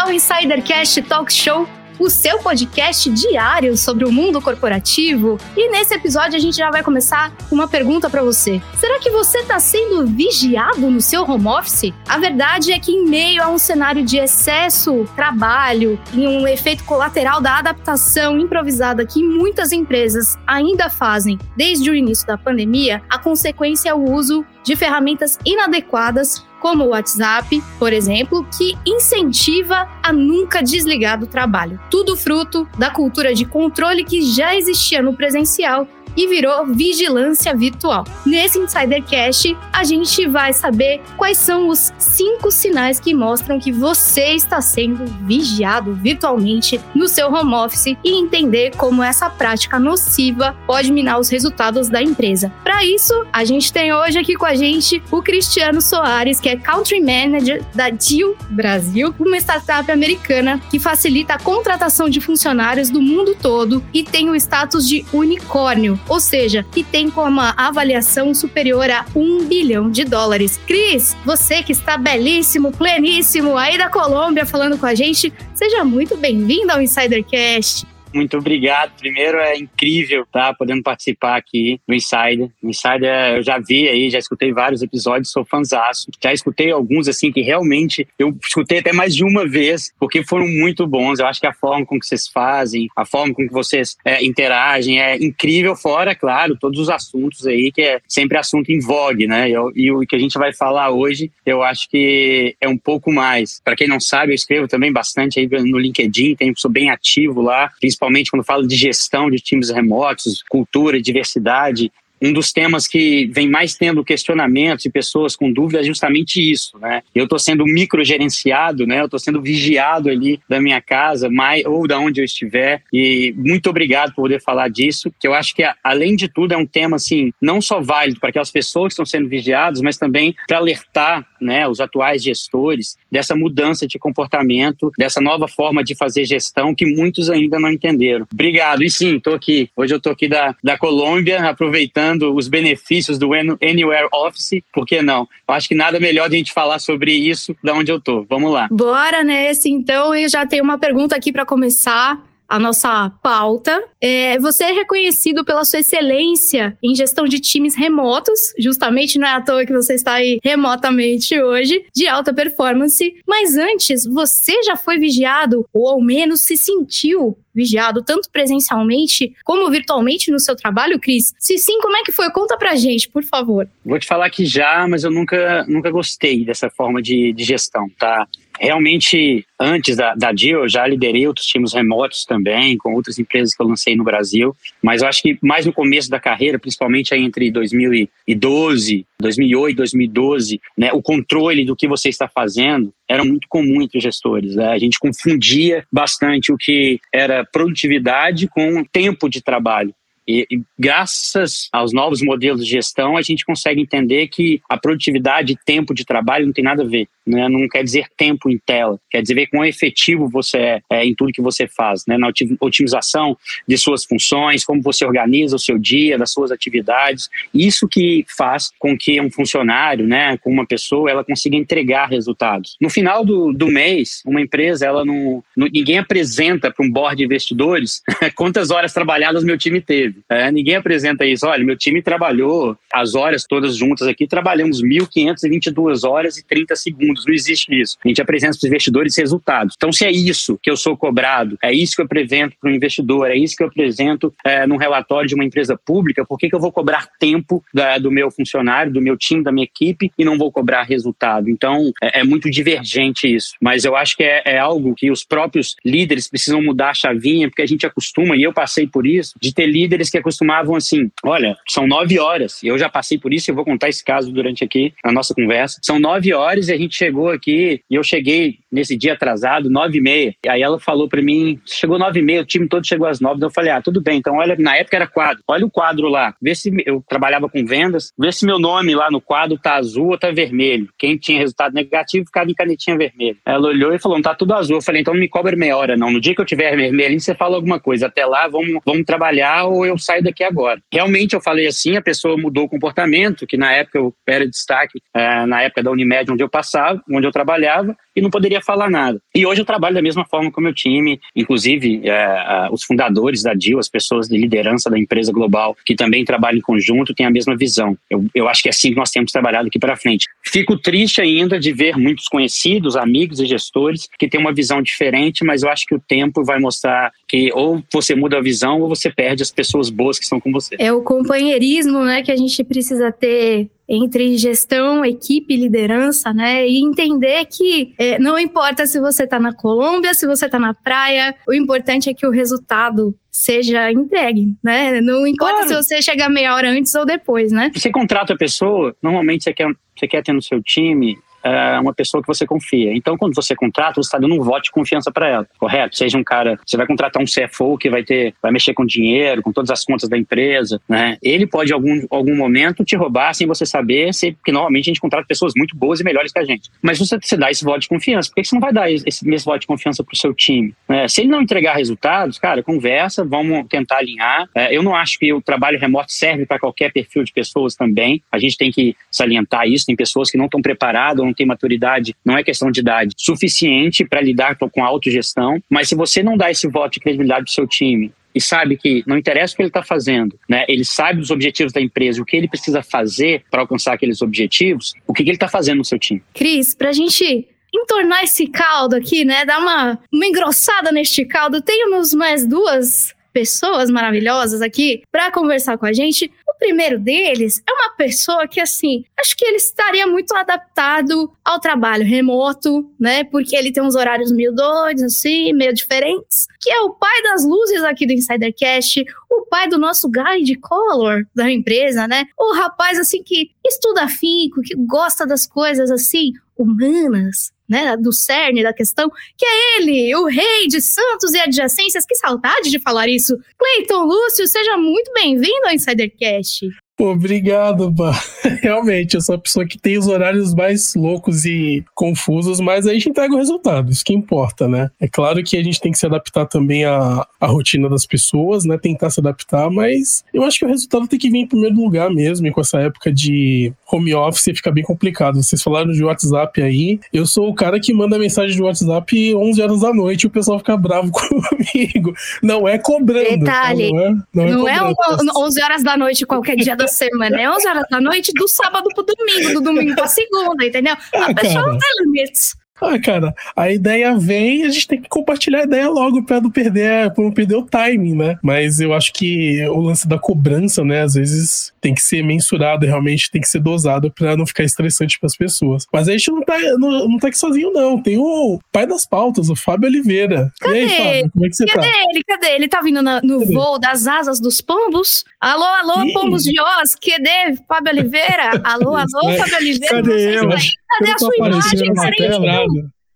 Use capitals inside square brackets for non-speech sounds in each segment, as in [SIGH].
ao Insidercast Talk Show, o seu podcast diário sobre o mundo corporativo. E nesse episódio a gente já vai começar com uma pergunta para você. Será que você está sendo vigiado no seu home office? A verdade é que em meio a um cenário de excesso trabalho e um efeito colateral da adaptação improvisada que muitas empresas ainda fazem desde o início da pandemia, a consequência é o uso de ferramentas inadequadas como o WhatsApp, por exemplo, que incentiva a nunca desligar do trabalho. Tudo fruto da cultura de controle que já existia no presencial e virou vigilância virtual. Nesse Insidercast, a gente vai saber quais são os cinco sinais que mostram que você está sendo vigiado virtualmente no seu home office e entender como essa prática nociva pode minar os resultados da empresa. Para isso, a gente tem hoje aqui com a gente o Cristiano Soares, que é Country Manager da Deal Brasil, uma startup americana que facilita a contratação de funcionários do mundo todo e tem o status de unicórnio ou seja, que tem como avaliação superior a um bilhão de dólares. Cris, você que está belíssimo, pleníssimo aí da Colômbia falando com a gente, seja muito bem-vindo ao Insidercast. Muito obrigado. Primeiro é incrível estar tá, podendo participar aqui no Insider. Insider eu já vi aí, já escutei vários episódios, sou fanzaço. Já escutei alguns assim que realmente eu escutei até mais de uma vez, porque foram muito bons. Eu acho que a forma com que vocês fazem, a forma com que vocês é, interagem é incrível, fora, claro, todos os assuntos aí, que é sempre assunto em vogue, né? E o que a gente vai falar hoje, eu acho que é um pouco mais. Para quem não sabe, eu escrevo também bastante aí no LinkedIn, tenho, sou bem ativo lá, principalmente principalmente quando falo de gestão de times remotos, cultura, diversidade, um dos temas que vem mais tendo questionamentos e pessoas com dúvidas é justamente isso, né? Eu estou sendo microgerenciado, né? Eu estou sendo vigiado ali da minha casa, mais, ou da onde eu estiver. E muito obrigado por poder falar disso, que eu acho que além de tudo é um tema assim não só válido para aquelas pessoas que estão sendo vigiadas, mas também para alertar, né, os atuais gestores dessa mudança de comportamento, dessa nova forma de fazer gestão que muitos ainda não entenderam. Obrigado. E sim, estou aqui. Hoje eu estou aqui da, da Colômbia, aproveitando os benefícios do Anywhere Office, por que não? Eu acho que nada melhor de a gente falar sobre isso da onde eu tô. Vamos lá. Bora nesse, então. Eu já tenho uma pergunta aqui para começar a nossa pauta. É, você é reconhecido pela sua excelência em gestão de times remotos, justamente não é à toa que você está aí remotamente hoje, de alta performance. Mas antes, você já foi vigiado, ou ao menos se sentiu vigiado, tanto presencialmente como virtualmente no seu trabalho, Cris? Se sim, como é que foi? Conta pra gente, por favor. Vou te falar que já, mas eu nunca, nunca gostei dessa forma de, de gestão, tá? Realmente, antes da, da Deal, eu já liderei outros times remotos também, com outras empresas que eu lancei no Brasil, mas eu acho que mais no começo da carreira, principalmente aí entre 2012, 2008, 2012, né, o controle do que você está fazendo era muito comum entre gestores. Né? A gente confundia bastante o que era produtividade com tempo de trabalho. E, e, graças aos novos modelos de gestão, a gente consegue entender que a produtividade e tempo de trabalho não tem nada a ver. Né? Não quer dizer tempo em tela, quer dizer ver quão efetivo você é, é, em tudo que você faz, né? na otimização de suas funções, como você organiza o seu dia, das suas atividades. Isso que faz com que um funcionário, né, com uma pessoa, ela consiga entregar resultados. No final do, do mês, uma empresa, ela não, não ninguém apresenta para um board de investidores [LAUGHS] quantas horas trabalhadas meu time teve. É, ninguém apresenta isso. Olha, meu time trabalhou as horas todas juntas aqui, trabalhamos 1.522 horas e 30 segundos. Não existe isso. A gente apresenta para os investidores resultados. Então, se é isso que eu sou cobrado, é isso que eu apresento para o investidor, é isso que eu apresento é, num relatório de uma empresa pública, por que, que eu vou cobrar tempo da, do meu funcionário, do meu time, da minha equipe e não vou cobrar resultado? Então, é, é muito divergente isso. Mas eu acho que é, é algo que os próprios líderes precisam mudar a chavinha, porque a gente acostuma, e eu passei por isso, de ter líderes que acostumavam assim: olha, são nove horas, eu já passei por isso, eu vou contar esse caso durante aqui a nossa conversa. São nove horas e a gente chegou aqui, e eu cheguei nesse dia atrasado, nove e meia. E aí ela falou para mim: chegou nove e meia, o time todo chegou às nove. Eu falei: ah, tudo bem, então olha, na época era quadro, olha o quadro lá, vê se eu trabalhava com vendas, vê se meu nome lá no quadro tá azul ou tá vermelho. Quem tinha resultado negativo ficava em canetinha vermelha. Ela olhou e falou: tá tudo azul. Eu falei: então não me cobra meia hora, não. No dia que eu tiver vermelho, você fala alguma coisa. Até lá, vamos, vamos trabalhar ou eu saio daqui agora. Realmente eu falei assim, a pessoa mudou o comportamento, que na época eu era destaque, é, na época da Unimed onde eu passava, onde eu trabalhava, e não poderia falar nada. E hoje eu trabalho da mesma forma com o meu time, inclusive é, os fundadores da DIL, as pessoas de liderança da empresa global que também trabalham em conjunto, têm a mesma visão. Eu, eu acho que é assim que nós temos trabalhado aqui para frente. Fico triste ainda de ver muitos conhecidos, amigos e gestores que têm uma visão diferente, mas eu acho que o tempo vai mostrar que ou você muda a visão ou você perde as pessoas boas que estão com você. É o companheirismo, né, que a gente precisa ter entre gestão, equipe, liderança, né? E entender que é, não importa se você está na Colômbia, se você está na praia, o importante é que o resultado seja entregue, né? Não importa claro. se você chegar meia hora antes ou depois, né? Você contrata a pessoa, normalmente você quer, você quer ter no seu time é uma pessoa que você confia. Então, quando você contrata, você está dando um voto de confiança para ela, correto? Seja um cara, você vai contratar um CFO que vai ter, vai mexer com dinheiro, com todas as contas da empresa, né? Ele pode, em algum, algum momento, te roubar sem você saber, se, porque normalmente a gente contrata pessoas muito boas e melhores que a gente. Mas você, você dá esse voto de confiança, por que você não vai dar esse mesmo voto de confiança para o seu time? Né? Se ele não entregar resultados, cara, conversa, vamos tentar alinhar. É, eu não acho que o trabalho remoto serve para qualquer perfil de pessoas também. A gente tem que salientar isso. Tem pessoas que não estão preparadas, não têm maturidade, não é questão de idade, suficiente para lidar com a autogestão. Mas se você não dá esse voto de credibilidade para o seu time, e sabe que não interessa o que ele está fazendo, né? Ele sabe dos objetivos da empresa, o que ele precisa fazer para alcançar aqueles objetivos, o que, que ele está fazendo no seu time. Cris, para a gente entornar esse caldo aqui, né? Dar uma, uma engrossada neste caldo, temos mais duas pessoas maravilhosas aqui para conversar com a gente. O primeiro deles é uma pessoa que, assim, acho que ele estaria muito adaptado ao trabalho remoto, né? Porque ele tem uns horários meio doidos, assim, meio diferentes. Que é o pai das luzes aqui do Insidercast, o pai do nosso guide color da empresa, né? O rapaz, assim, que estuda afinco, que gosta das coisas, assim, humanas, né, do cerne da questão, que é ele, o rei de Santos e adjacências. Que saudade de falar isso. Cleiton Lúcio, seja muito bem-vindo ao Insidercast. Pô, obrigado, Bah. [LAUGHS] Realmente, eu sou a pessoa que tem os horários mais loucos e confusos, mas a gente entrega o resultado, isso que importa, né? É claro que a gente tem que se adaptar também à, à rotina das pessoas, né? Tentar se adaptar, mas eu acho que o resultado tem que vir em primeiro lugar mesmo, e com essa época de home office fica bem complicado. Vocês falaram de WhatsApp aí, eu sou o cara que manda mensagem de WhatsApp 11 horas da noite e o pessoal fica bravo [LAUGHS] comigo. Não é cobrando. Detalhe, não é, não é, não é 11 horas da noite qualquer dia da semana, é 11 horas da noite do sábado pro domingo, do domingo pra segunda, entendeu? Ah, a pessoa não tem limites. Ah, cara, a ideia vem, a gente tem que compartilhar a ideia logo para não perder, pra não perder o timing, né? Mas eu acho que o lance da cobrança, né, às vezes tem que ser mensurado, realmente tem que ser dosado para não ficar estressante para as pessoas. Mas a gente não tá, não, não tá aqui sozinho, não. Tem o pai das pautas, o Fábio Oliveira. Cadê? E aí, Fábio, como é que você Cadê tá? Cadê ele? Cadê ele? Tá vindo na, no Cadê? voo das asas dos pombos? Alô, alô, Ih. pombos de Oz, cadê Fábio Oliveira? Alô, [LAUGHS] alô, Fábio Oliveira? Cadê eu? Cadê a sua imagem?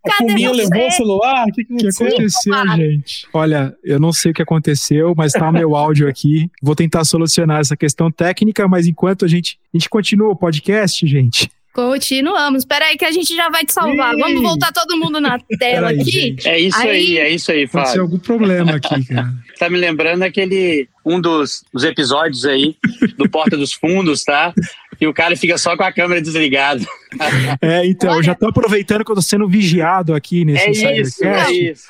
A Cadê levou o celular? O que, que, aconteceu? que aconteceu, gente? Olha, eu não sei o que aconteceu, mas tá o meu [LAUGHS] áudio aqui. Vou tentar solucionar essa questão técnica, mas enquanto a gente, a gente continua o podcast, gente. Continuamos. Espera aí que a gente já vai te salvar. Ei. Vamos voltar todo mundo na [LAUGHS] tela aí, aqui. Gente. É isso aí, aí, é isso aí, Fábio. Pode ser algum problema aqui, [LAUGHS] cara. tá me lembrando aquele um dos, dos episódios aí do Porta dos Fundos, tá? E o cara fica só com a câmera desligada. [LAUGHS] É, então, Olha. eu já tô aproveitando que eu tô sendo vigiado aqui nesse É isso, é isso.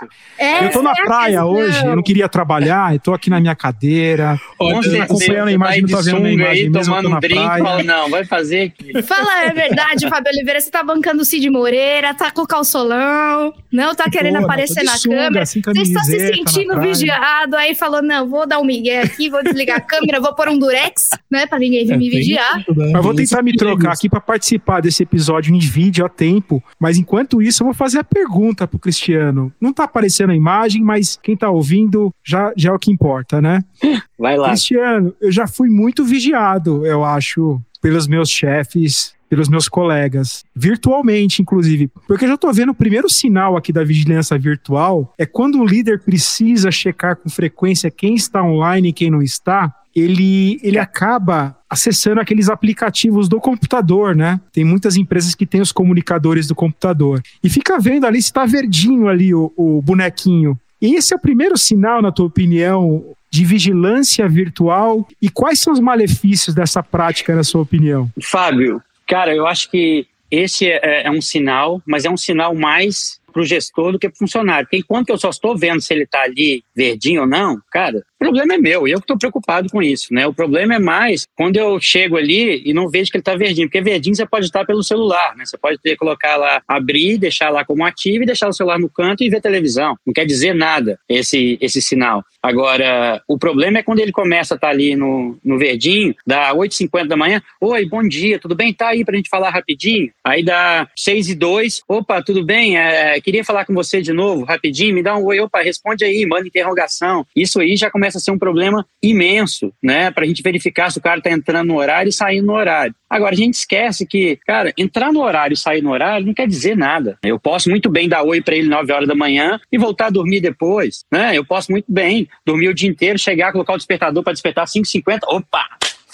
eu tô na é praia hoje, eu não queria trabalhar, eu tô aqui na minha cadeira. Olha, acompanhando a imagem, não tô vendo a imagem aí, mesmo, tomando um drink, fala, não, vai fazer aqui. Fala, é verdade, Fábio Oliveira, você tá bancando o Cid Moreira, tá com o calçolão, não tá querendo aparecer na sunga, câmera. Assim, você está se sentindo vigiado, aí falou, não, vou dar um migué aqui, vou desligar a câmera, vou pôr um durex, né, pra ninguém vir é, me vigiar. Tudo, né? Mas vou tentar me trocar aqui para participar desse episódio em vídeo a tempo. Mas enquanto isso, eu vou fazer a pergunta pro Cristiano. Não tá aparecendo a imagem, mas quem tá ouvindo já, já é o que importa, né? [LAUGHS] Vai lá. Cristiano, eu já fui muito vigiado, eu acho, pelos meus chefes pelos meus colegas, virtualmente, inclusive. Porque eu já estou vendo o primeiro sinal aqui da vigilância virtual é quando o líder precisa checar com frequência quem está online e quem não está, ele, ele acaba acessando aqueles aplicativos do computador, né? Tem muitas empresas que têm os comunicadores do computador. E fica vendo ali se está verdinho ali o, o bonequinho. E esse é o primeiro sinal, na tua opinião, de vigilância virtual? E quais são os malefícios dessa prática, na sua opinião? Fábio, cara, eu acho que esse é, é um sinal, mas é um sinal mais para o gestor do que para o funcionário. Porque enquanto eu só estou vendo se ele está ali verdinho ou não, cara, problema é meu, eu que estou preocupado com isso, né? O problema é mais quando eu chego ali e não vejo que ele está verdinho, porque verdinho você pode estar pelo celular, né? Você pode ter colocar lá, abrir, deixar lá como ativo e deixar o celular no canto e ver televisão. Não quer dizer nada esse, esse sinal. Agora, o problema é quando ele começa a estar tá ali no, no verdinho, dá 8h50 da manhã, oi, bom dia, tudo bem? Tá aí para a gente falar rapidinho. Aí dá 6 e 2, opa, tudo bem? É, queria falar com você de novo, rapidinho, me dá um oi, opa, responde aí, manda interrogação. Isso aí já começa começa a ser um problema imenso, né? Para a gente verificar se o cara está entrando no horário e saindo no horário. Agora, a gente esquece que, cara, entrar no horário e sair no horário não quer dizer nada. Eu posso muito bem dar oi para ele 9 horas da manhã e voltar a dormir depois, né? Eu posso muito bem dormir o dia inteiro, chegar, colocar o despertador para despertar 5h50, opa,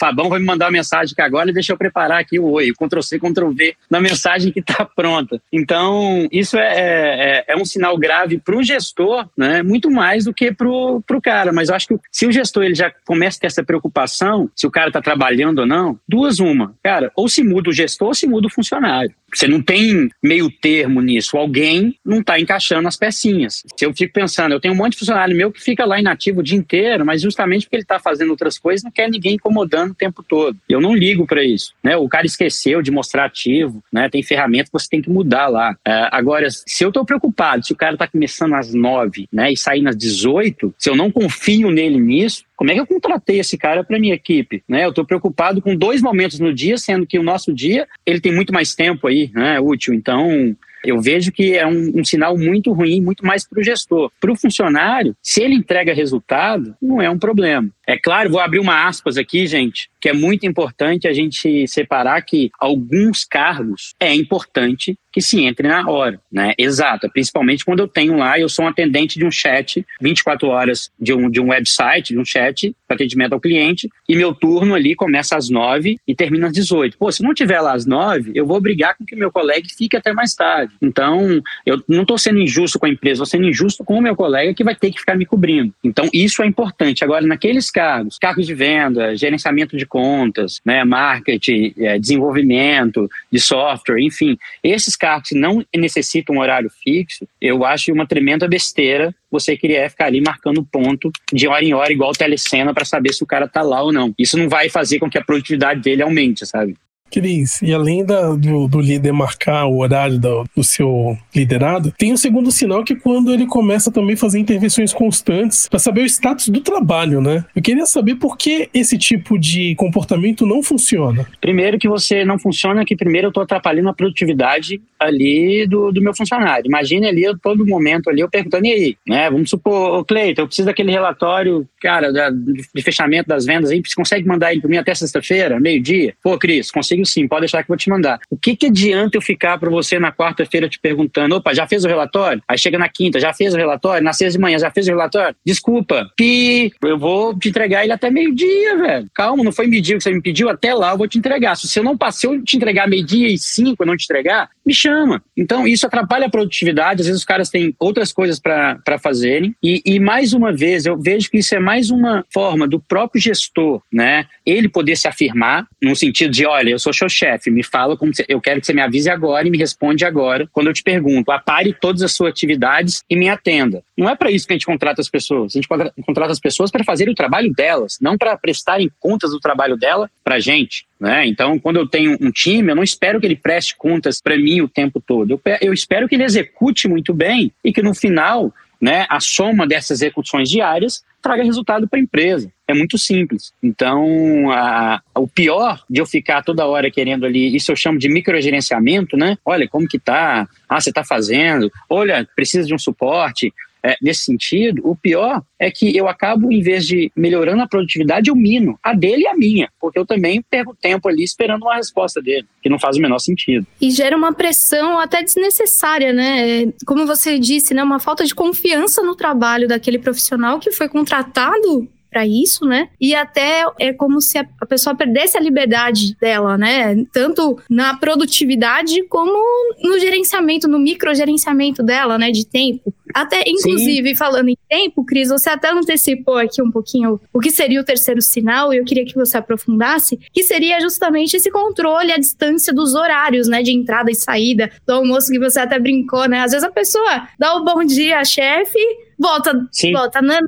Fabão vai me mandar uma mensagem aqui agora e deixa eu preparar aqui o oi, Ctrl C, Ctrl V na mensagem que está pronta. Então, isso é, é, é um sinal grave para o gestor, né? muito mais do que para o cara. Mas eu acho que se o gestor ele já começa a ter essa preocupação, se o cara está trabalhando ou não, duas uma. Cara, ou se muda o gestor ou se muda o funcionário. Você não tem meio termo nisso. Alguém não está encaixando as pecinhas. Se eu fico pensando, eu tenho um monte de funcionário meu que fica lá inativo o dia inteiro, mas justamente porque ele está fazendo outras coisas, não quer ninguém incomodando o tempo todo. Eu não ligo para isso. Né? O cara esqueceu de mostrar ativo, né? tem ferramenta que você tem que mudar lá. É, agora, se eu estou preocupado, se o cara está começando às nove né, e saindo às 18, se eu não confio nele nisso, como é que eu contratei esse cara para minha equipe? Né? Eu estou preocupado com dois momentos no dia, sendo que o nosso dia ele tem muito mais tempo aí, né, útil. Então, eu vejo que é um, um sinal muito ruim, muito mais para o gestor. Para o funcionário, se ele entrega resultado, não é um problema. É claro, vou abrir uma aspas aqui, gente, que é muito importante a gente separar que alguns cargos é importante que se entre na hora, né? Exato, principalmente quando eu tenho lá, eu sou um atendente de um chat, 24 horas de um, de um website, de um chat para atendimento ao cliente, e meu turno ali começa às 9 e termina às 18. Pô, se não tiver lá às 9, eu vou obrigar com que meu colega fique até mais tarde. Então, eu não estou sendo injusto com a empresa, estou sendo injusto com o meu colega que vai ter que ficar me cobrindo. Então, isso é importante. Agora, naqueles cargos, cargos de venda, gerenciamento de contas, né, marketing, é, desenvolvimento de software, enfim, esses cargos que não necessitam um horário fixo, eu acho uma tremenda besteira você queria ficar ali marcando ponto de hora em hora, igual telecena, para saber se o cara tá lá ou não. Isso não vai fazer com que a produtividade dele aumente, sabe? Cris, e além da, do, do, líder marcar o horário do, do, seu liderado, tem um segundo sinal que é quando ele começa também a fazer intervenções constantes para saber o status do trabalho, né? Eu queria saber por que esse tipo de comportamento não funciona. Primeiro que você não funciona, que primeiro eu estou atrapalhando a produtividade ali do, do meu funcionário. Imagine ali, eu, todo momento ali, eu perguntando, e aí, né? Vamos supor, Cleiton, eu preciso daquele relatório, cara, da, de fechamento das vendas aí, você consegue mandar ele para mim até sexta-feira, meio-dia? Pô, Cris, consigo sim, pode deixar que eu vou te mandar. O que, que adianta eu ficar para você na quarta-feira te perguntando, opa, já fez o relatório? Aí chega na quinta, já fez o relatório? Na sexta de manhã, já fez o relatório? Desculpa, pi, eu vou te entregar ele até meio-dia, velho. Calma, não foi meio-dia que você me pediu, até lá eu vou te entregar. Se eu não passei, eu te entregar meio-dia e cinco, eu não te entregar, me chama. Então, isso atrapalha a produtividade, às vezes os caras têm outras coisas para fazerem. E, e mais uma vez, eu vejo que isso é mais uma forma do próprio gestor, né? Ele poder se afirmar, no sentido de, olha, eu sou sou seu chefe, me fala como você, eu quero que você me avise agora e me responde agora quando eu te pergunto. Apare todas as suas atividades e me atenda. Não é para isso que a gente contrata as pessoas. A gente contrata as pessoas para fazer o trabalho delas, não para prestarem contas do trabalho dela para a gente. Né? Então, quando eu tenho um time, eu não espero que ele preste contas para mim o tempo todo. Eu, eu espero que ele execute muito bem e que no final né, a soma dessas execuções diárias traga resultado para a empresa. É muito simples. Então, a, o pior de eu ficar toda hora querendo ali, isso eu chamo de microgerenciamento, né? Olha, como que tá? Ah, você está fazendo. Olha, precisa de um suporte é, nesse sentido, o pior é que eu acabo, em vez de melhorando a produtividade, eu mino a dele e a minha, porque eu também perco tempo ali esperando uma resposta dele, que não faz o menor sentido. E gera uma pressão até desnecessária, né? Como você disse, né? Uma falta de confiança no trabalho daquele profissional que foi contratado para isso, né? E até é como se a, a pessoa perdesse a liberdade dela, né? Tanto na produtividade como no gerenciamento, no microgerenciamento dela, né? De tempo. Até, inclusive, Sim. falando em tempo, Cris, você até antecipou aqui um pouquinho o que seria o terceiro sinal, e eu queria que você aprofundasse, que seria justamente esse controle à distância dos horários, né, de entrada e saída do almoço, que você até brincou, né? Às vezes a pessoa dá o um bom dia, chefe, volta, Sim. volta naná,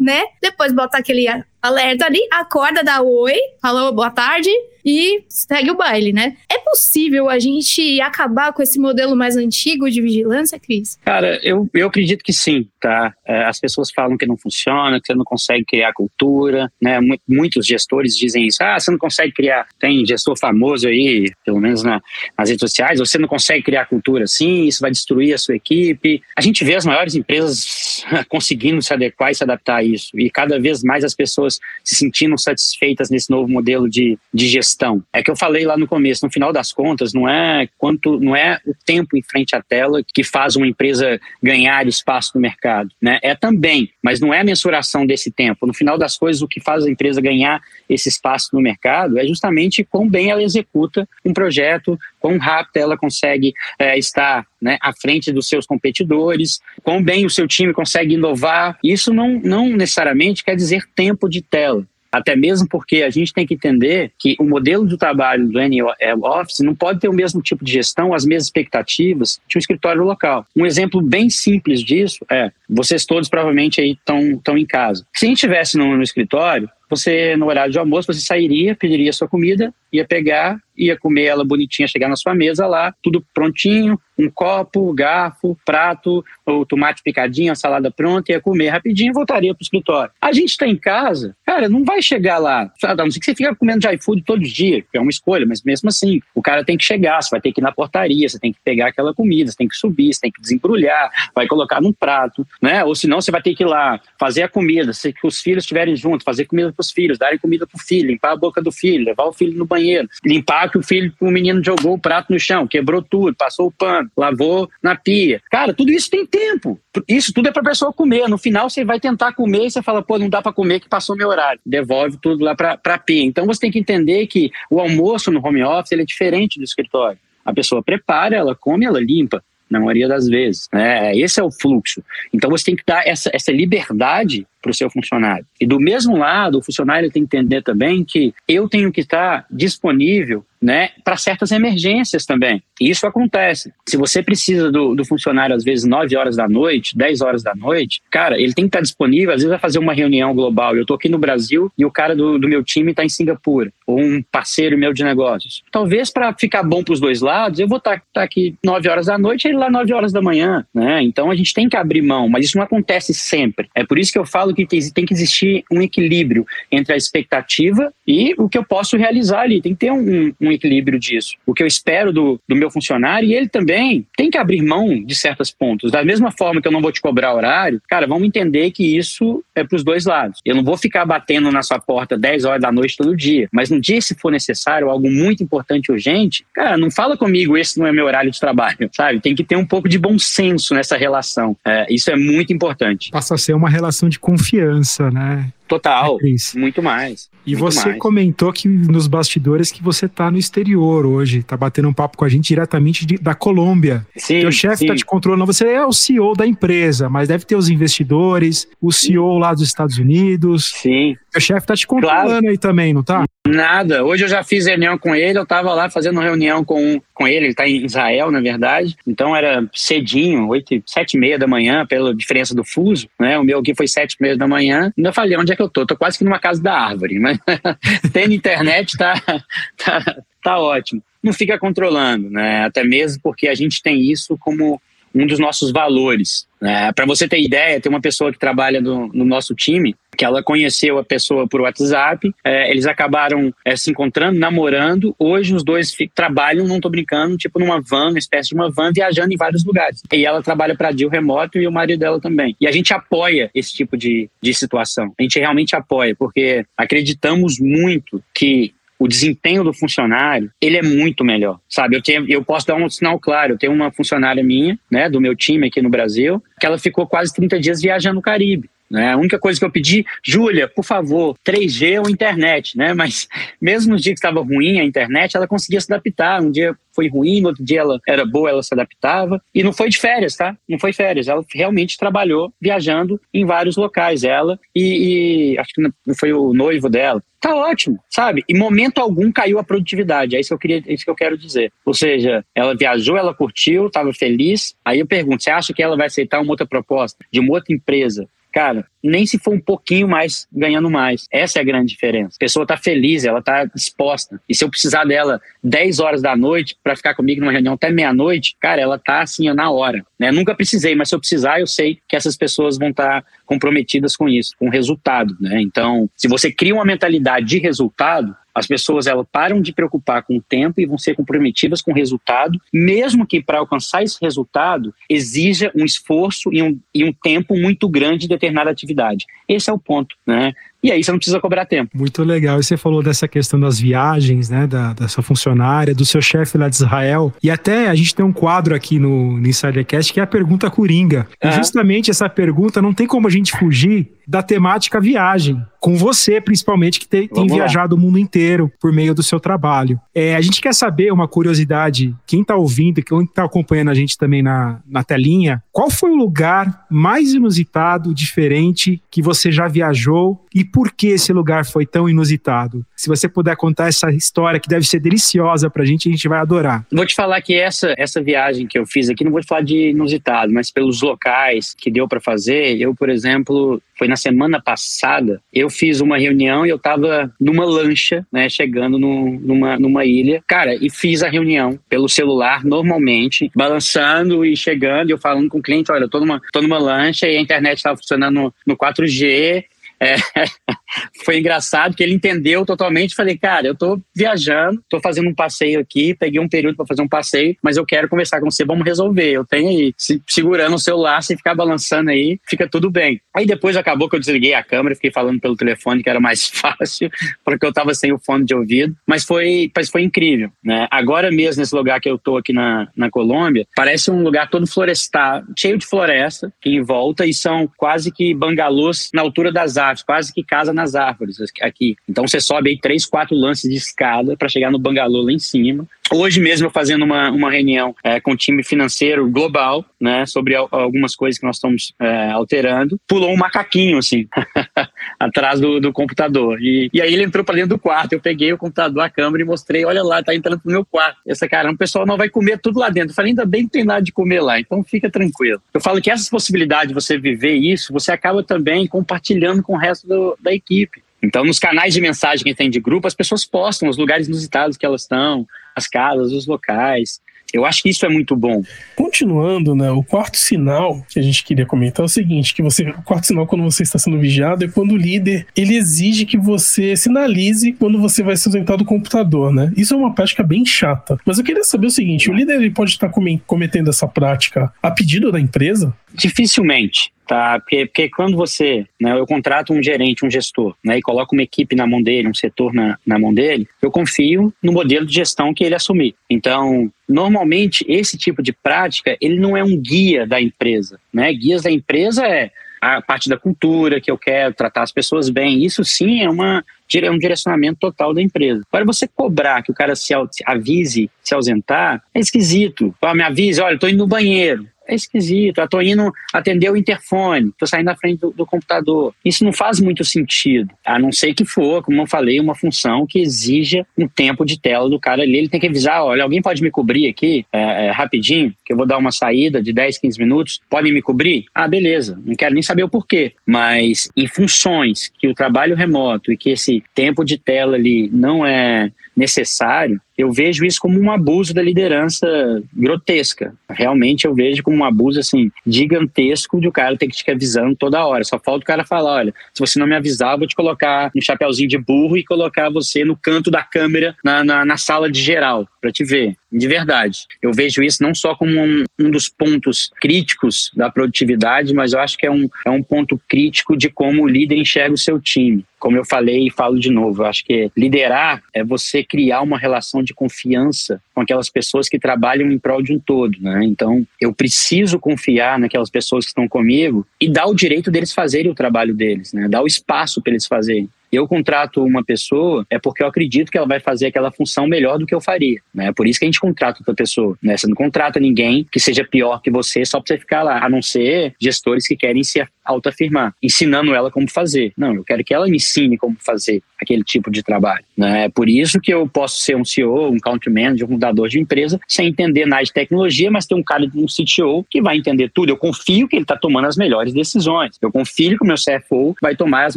né? Depois bota aquele alerta ali, acorda, dá oi, falou boa tarde, e segue o baile, né? É possível a gente acabar com esse modelo mais antigo de vigilância, Cris? Cara, eu, eu acredito que sim, tá? É, as pessoas falam que não funciona, que você não consegue criar cultura, né? Muitos gestores dizem isso. Ah, você não consegue criar. Tem gestor famoso aí, pelo menos na, nas redes sociais, você não consegue criar cultura assim, isso vai destruir a sua equipe. A gente vê as maiores empresas [LAUGHS] conseguindo se adequar e se adaptar a isso. E cada vez mais as pessoas se sentindo satisfeitas nesse novo modelo de, de gestão questão. É que eu falei lá no começo, no final das contas, não é quanto, não é o tempo em frente à tela que faz uma empresa ganhar espaço no mercado, né? É também, mas não é a mensuração desse tempo. No final das coisas, o que faz a empresa ganhar esse espaço no mercado é justamente quão bem ela executa um projeto, quão rápido ela consegue é, estar né, à frente dos seus competidores, quão bem o seu time consegue inovar. Isso não, não necessariamente quer dizer tempo de tela. Até mesmo porque a gente tem que entender que o modelo de trabalho do NL Office não pode ter o mesmo tipo de gestão, as mesmas expectativas de um escritório local. Um exemplo bem simples disso é, vocês todos provavelmente aí estão em casa. Se a gente estivesse no, no escritório, você, no horário de almoço, você sairia, pediria sua comida, ia pegar, ia comer ela bonitinha, chegar na sua mesa lá, tudo prontinho, um copo, garfo, prato, o tomate picadinho, a salada pronta, ia comer rapidinho e voltaria para o escritório. A gente está em casa, cara, não vai chegar lá, a não ser que você fica comendo de iFood todos os dias, que é uma escolha, mas mesmo assim, o cara tem que chegar, você vai ter que ir na portaria, você tem que pegar aquela comida, você tem que subir, você tem que desembrulhar, vai colocar num prato, né? Ou senão você vai ter que ir lá fazer a comida, se os filhos estiverem juntos, fazer comida para os filhos, darem comida para o filho, limpar a boca do filho, levar o filho no banheiro, limpar que o filho, o menino jogou o prato no chão, quebrou tudo, passou o pano, lavou na pia. Cara, tudo isso tem tempo. Isso tudo é para a pessoa comer. No final você vai tentar comer e você fala, pô, não dá para comer que passou meu horário. Devolve tudo lá para a pia. Então você tem que entender que o almoço no home office ele é diferente do escritório. A pessoa prepara, ela come, ela limpa na maioria das vezes. Né? Esse é o fluxo. Então você tem que dar essa, essa liberdade para o seu funcionário. E do mesmo lado, o funcionário tem que entender também que eu tenho que estar disponível né, para certas emergências também. E isso acontece. Se você precisa do, do, funcionário, às vezes, 9 horas da noite, 10 horas da noite, cara, ele tem que estar disponível, às vezes vai fazer uma reunião global. Eu estou aqui no Brasil e o cara do, do meu time está em Singapura, ou um parceiro meu de negócios. Talvez para ficar bom para os dois lados, eu vou estar tá, tá aqui 9 horas da noite e ele lá 9 horas da manhã. Né? Então a gente tem que abrir mão, mas isso não acontece sempre. É por isso que eu falo que tem, que existir um equilíbrio entre a expectativa e o que eu posso realizar ali. Tem que ter um, um equilíbrio disso. O que eu espero do, do meu funcionário e ele também tem que abrir mão de certos pontos. Da mesma forma que eu não vou te cobrar horário, cara, vamos entender que isso é para os dois lados. Eu não vou ficar batendo na sua porta 10 horas da noite todo dia, mas um dia, se for necessário, algo muito importante urgente, cara, não fala comigo, esse não é meu horário de trabalho, [LAUGHS] sabe? Tem que ter um pouco de bom senso nessa relação. É, isso é muito importante. Passa a ser uma relação de confiança, né? Total, é muito mais. E muito você mais. comentou que nos bastidores que você está no exterior hoje, está batendo um papo com a gente diretamente de, da Colômbia. Sim, Teu chefe está te controlando, você é o CEO da empresa, mas deve ter os investidores, o CEO lá dos Estados Unidos. Sim. Teu chefe está te controlando claro. aí também, não tá? Nada. Hoje eu já fiz reunião com ele, eu estava lá fazendo reunião com, com ele, ele está em Israel, na verdade. Então era cedinho, oito, sete e meia da manhã, pela diferença do fuso, né? O meu aqui foi sete e meia da manhã. Ainda falei, onde é que eu tô? Tô quase que numa casa da árvore, mas [LAUGHS] tendo internet tá, [LAUGHS] tá, tá ótimo. Não fica controlando, né? Até mesmo porque a gente tem isso como um dos nossos valores. É, Para você ter ideia, tem uma pessoa que trabalha no, no, nosso time, que ela conheceu a pessoa por WhatsApp, é, eles acabaram é, se encontrando, namorando. Hoje os dois trabalham, não tô brincando, tipo numa van, uma espécie de uma van, viajando em vários lugares. E ela trabalha para Dil remoto e o marido dela também. E a gente apoia esse tipo de, de situação. A gente realmente apoia, porque acreditamos muito que o desempenho do funcionário, ele é muito melhor, sabe? Eu, tenho, eu posso dar um sinal claro, eu tenho uma funcionária minha, né, do meu time aqui no Brasil, que ela ficou quase 30 dias viajando no Caribe. Né? A única coisa que eu pedi, Júlia, por favor, 3G ou internet, né? Mas [LAUGHS] mesmo no dia que estava ruim a internet, ela conseguia se adaptar. Um dia foi ruim, no outro dia ela era boa, ela se adaptava. E não foi de férias, tá? Não foi férias. Ela realmente trabalhou viajando em vários locais, ela e, e acho que não foi o noivo dela. Tá ótimo, sabe? Em momento algum caiu a produtividade. É isso que eu queria, é isso que eu quero dizer. Ou seja, ela viajou, ela curtiu, estava feliz. Aí eu pergunto: você acha que ela vai aceitar uma outra proposta de uma outra empresa cara, nem se for um pouquinho mais ganhando mais. Essa é a grande diferença. A pessoa está feliz, ela está disposta. E se eu precisar dela 10 horas da noite para ficar comigo numa reunião até meia-noite, cara, ela tá assim na hora. Né? Nunca precisei, mas se eu precisar, eu sei que essas pessoas vão estar tá comprometidas com isso, com resultado. Né? Então, se você cria uma mentalidade de resultado, as pessoas elas param de preocupar com o tempo e vão ser comprometidas com o resultado, mesmo que para alcançar esse resultado exija um esforço e um, e um tempo muito grande de determinada atividade. Esse é o ponto, né? E aí você não precisa cobrar tempo. Muito legal. E você falou dessa questão das viagens, né? Da, sua funcionária, do seu chefe lá de Israel. E até a gente tem um quadro aqui no, no Insidercast que é a pergunta Coringa. Uhum. E justamente essa pergunta não tem como a gente fugir da temática viagem. Com você, principalmente, que tem, tem viajado o mundo inteiro por meio do seu trabalho. É, a gente quer saber uma curiosidade, quem está ouvindo, quem está acompanhando a gente também na, na telinha, qual foi o lugar mais inusitado, diferente, que você já viajou e por que esse lugar foi tão inusitado? Se você puder contar essa história que deve ser deliciosa pra gente, a gente vai adorar. Vou te falar que essa, essa viagem que eu fiz aqui, não vou te falar de inusitado, mas pelos locais que deu para fazer, eu, por exemplo, foi na semana passada, eu fiz uma reunião e eu tava numa lancha, né, chegando no, numa, numa ilha, cara, e fiz a reunião pelo celular normalmente, balançando e chegando, e eu falando com o cliente, olha, eu tô numa, tô numa lancha e a internet estava funcionando no, no 4G, é, [LAUGHS] foi engraçado que ele entendeu totalmente. Falei, cara, eu tô viajando, tô fazendo um passeio aqui, peguei um período para fazer um passeio, mas eu quero conversar com você, vamos resolver. Eu tenho aí, se, segurando o celular, se ficar balançando aí, fica tudo bem. Aí depois acabou que eu desliguei a câmera, fiquei falando pelo telefone, que era mais [LAUGHS] fácil, porque eu tava sem o fone de ouvido, mas foi, mas foi incrível, né? Agora mesmo, nesse lugar que eu tô aqui na, na Colômbia, parece um lugar todo florestado, cheio de floresta, que em volta, e são quase que bangalôs na altura das árvores, quase que casa nas árvores aqui. Então você sobe aí três, quatro lances de escada para chegar no bangalô lá em cima. Hoje mesmo fazendo uma, uma reunião é, com o time financeiro global, né, sobre algumas coisas que nós estamos é, alterando, pulou um macaquinho, assim, [LAUGHS] atrás do, do computador. E, e aí ele entrou para dentro do quarto, eu peguei o computador, a câmera e mostrei, olha lá, tá entrando pro meu quarto. Essa cara, o pessoal não vai comer tudo lá dentro. Eu falei, ainda bem que tem nada de comer lá, então fica tranquilo. Eu falo que essas possibilidades de você viver isso, você acaba também compartilhando com o resto do, da equipe. Então, nos canais de mensagem que tem de grupo, as pessoas postam os lugares inusitados que elas estão, as casas, os locais. Eu acho que isso é muito bom. Continuando, né? O quarto sinal que a gente queria comentar é o seguinte: que você, o quarto sinal quando você está sendo vigiado é quando o líder ele exige que você sinalize quando você vai se ausentar do computador, né? Isso é uma prática bem chata. Mas eu queria saber o seguinte: o líder ele pode estar cometendo essa prática a pedido da empresa? Dificilmente tá? Porque, porque quando você, né, eu contrato um gerente, um gestor, né, e coloco uma equipe na mão dele, um setor na, na mão dele, eu confio no modelo de gestão que ele assumir. Então, normalmente esse tipo de prática, ele não é um guia da empresa, né? Guias da empresa é a parte da cultura que eu quero, tratar as pessoas bem. Isso sim é uma é um direcionamento total da empresa. Agora, você cobrar que o cara se avise, se ausentar, é esquisito. Fala, me avise, olha, estou indo no banheiro é esquisito. Eu indo atender o interfone, tô saindo da frente do, do, computador. Isso não faz muito sentido, a não ser que for, como eu falei, uma função que exija um tempo de tela do cara ali. Ele tem que avisar: olha, alguém pode me cobrir aqui é, é, rapidinho, que eu vou dar uma saída de 10, 15 minutos. Podem me cobrir? Ah, beleza. Não quero nem saber o porquê. Mas em funções que o trabalho remoto e que esse tempo de tela ali não é necessário, eu vejo isso como um abuso da liderança grotesca. Realmente eu vejo como um abuso assim gigantesco de o cara ter que te avisando toda hora. Só falta o cara falar, olha, se você não me avisar, eu vou te colocar um chapéuzinho de burro e colocar você no canto da câmera na, na, na sala de geral, para te ver, de verdade. Eu vejo isso não só como um, um, dos pontos críticos da produtividade, mas eu acho que é um, é um ponto crítico de como o líder enxerga o seu time. Como eu falei e falo de novo, eu acho que liderar é você criar uma relação de confiança com aquelas pessoas que trabalham em prol de um todo, né? Então, eu preciso confiar naquelas pessoas que estão comigo e dar o direito deles fazerem o trabalho deles, né? Dar o espaço para eles fazerem eu contrato uma pessoa é porque eu acredito que ela vai fazer aquela função melhor do que eu faria, né? Por isso que a gente contrata outra pessoa, né? Você não contrata ninguém que seja pior que você só para você ficar lá, a não ser gestores que querem se autoafirmar, ensinando ela como fazer. Não, eu quero que ela me ensine como fazer aquele tipo de trabalho, né? É por isso que eu posso ser um CEO, um country manager, um fundador de empresa, sem entender nada de tecnologia, mas ter um cara, um CTO que vai entender tudo. Eu confio que ele está tomando as melhores decisões. Eu confio que o meu CFO vai tomar as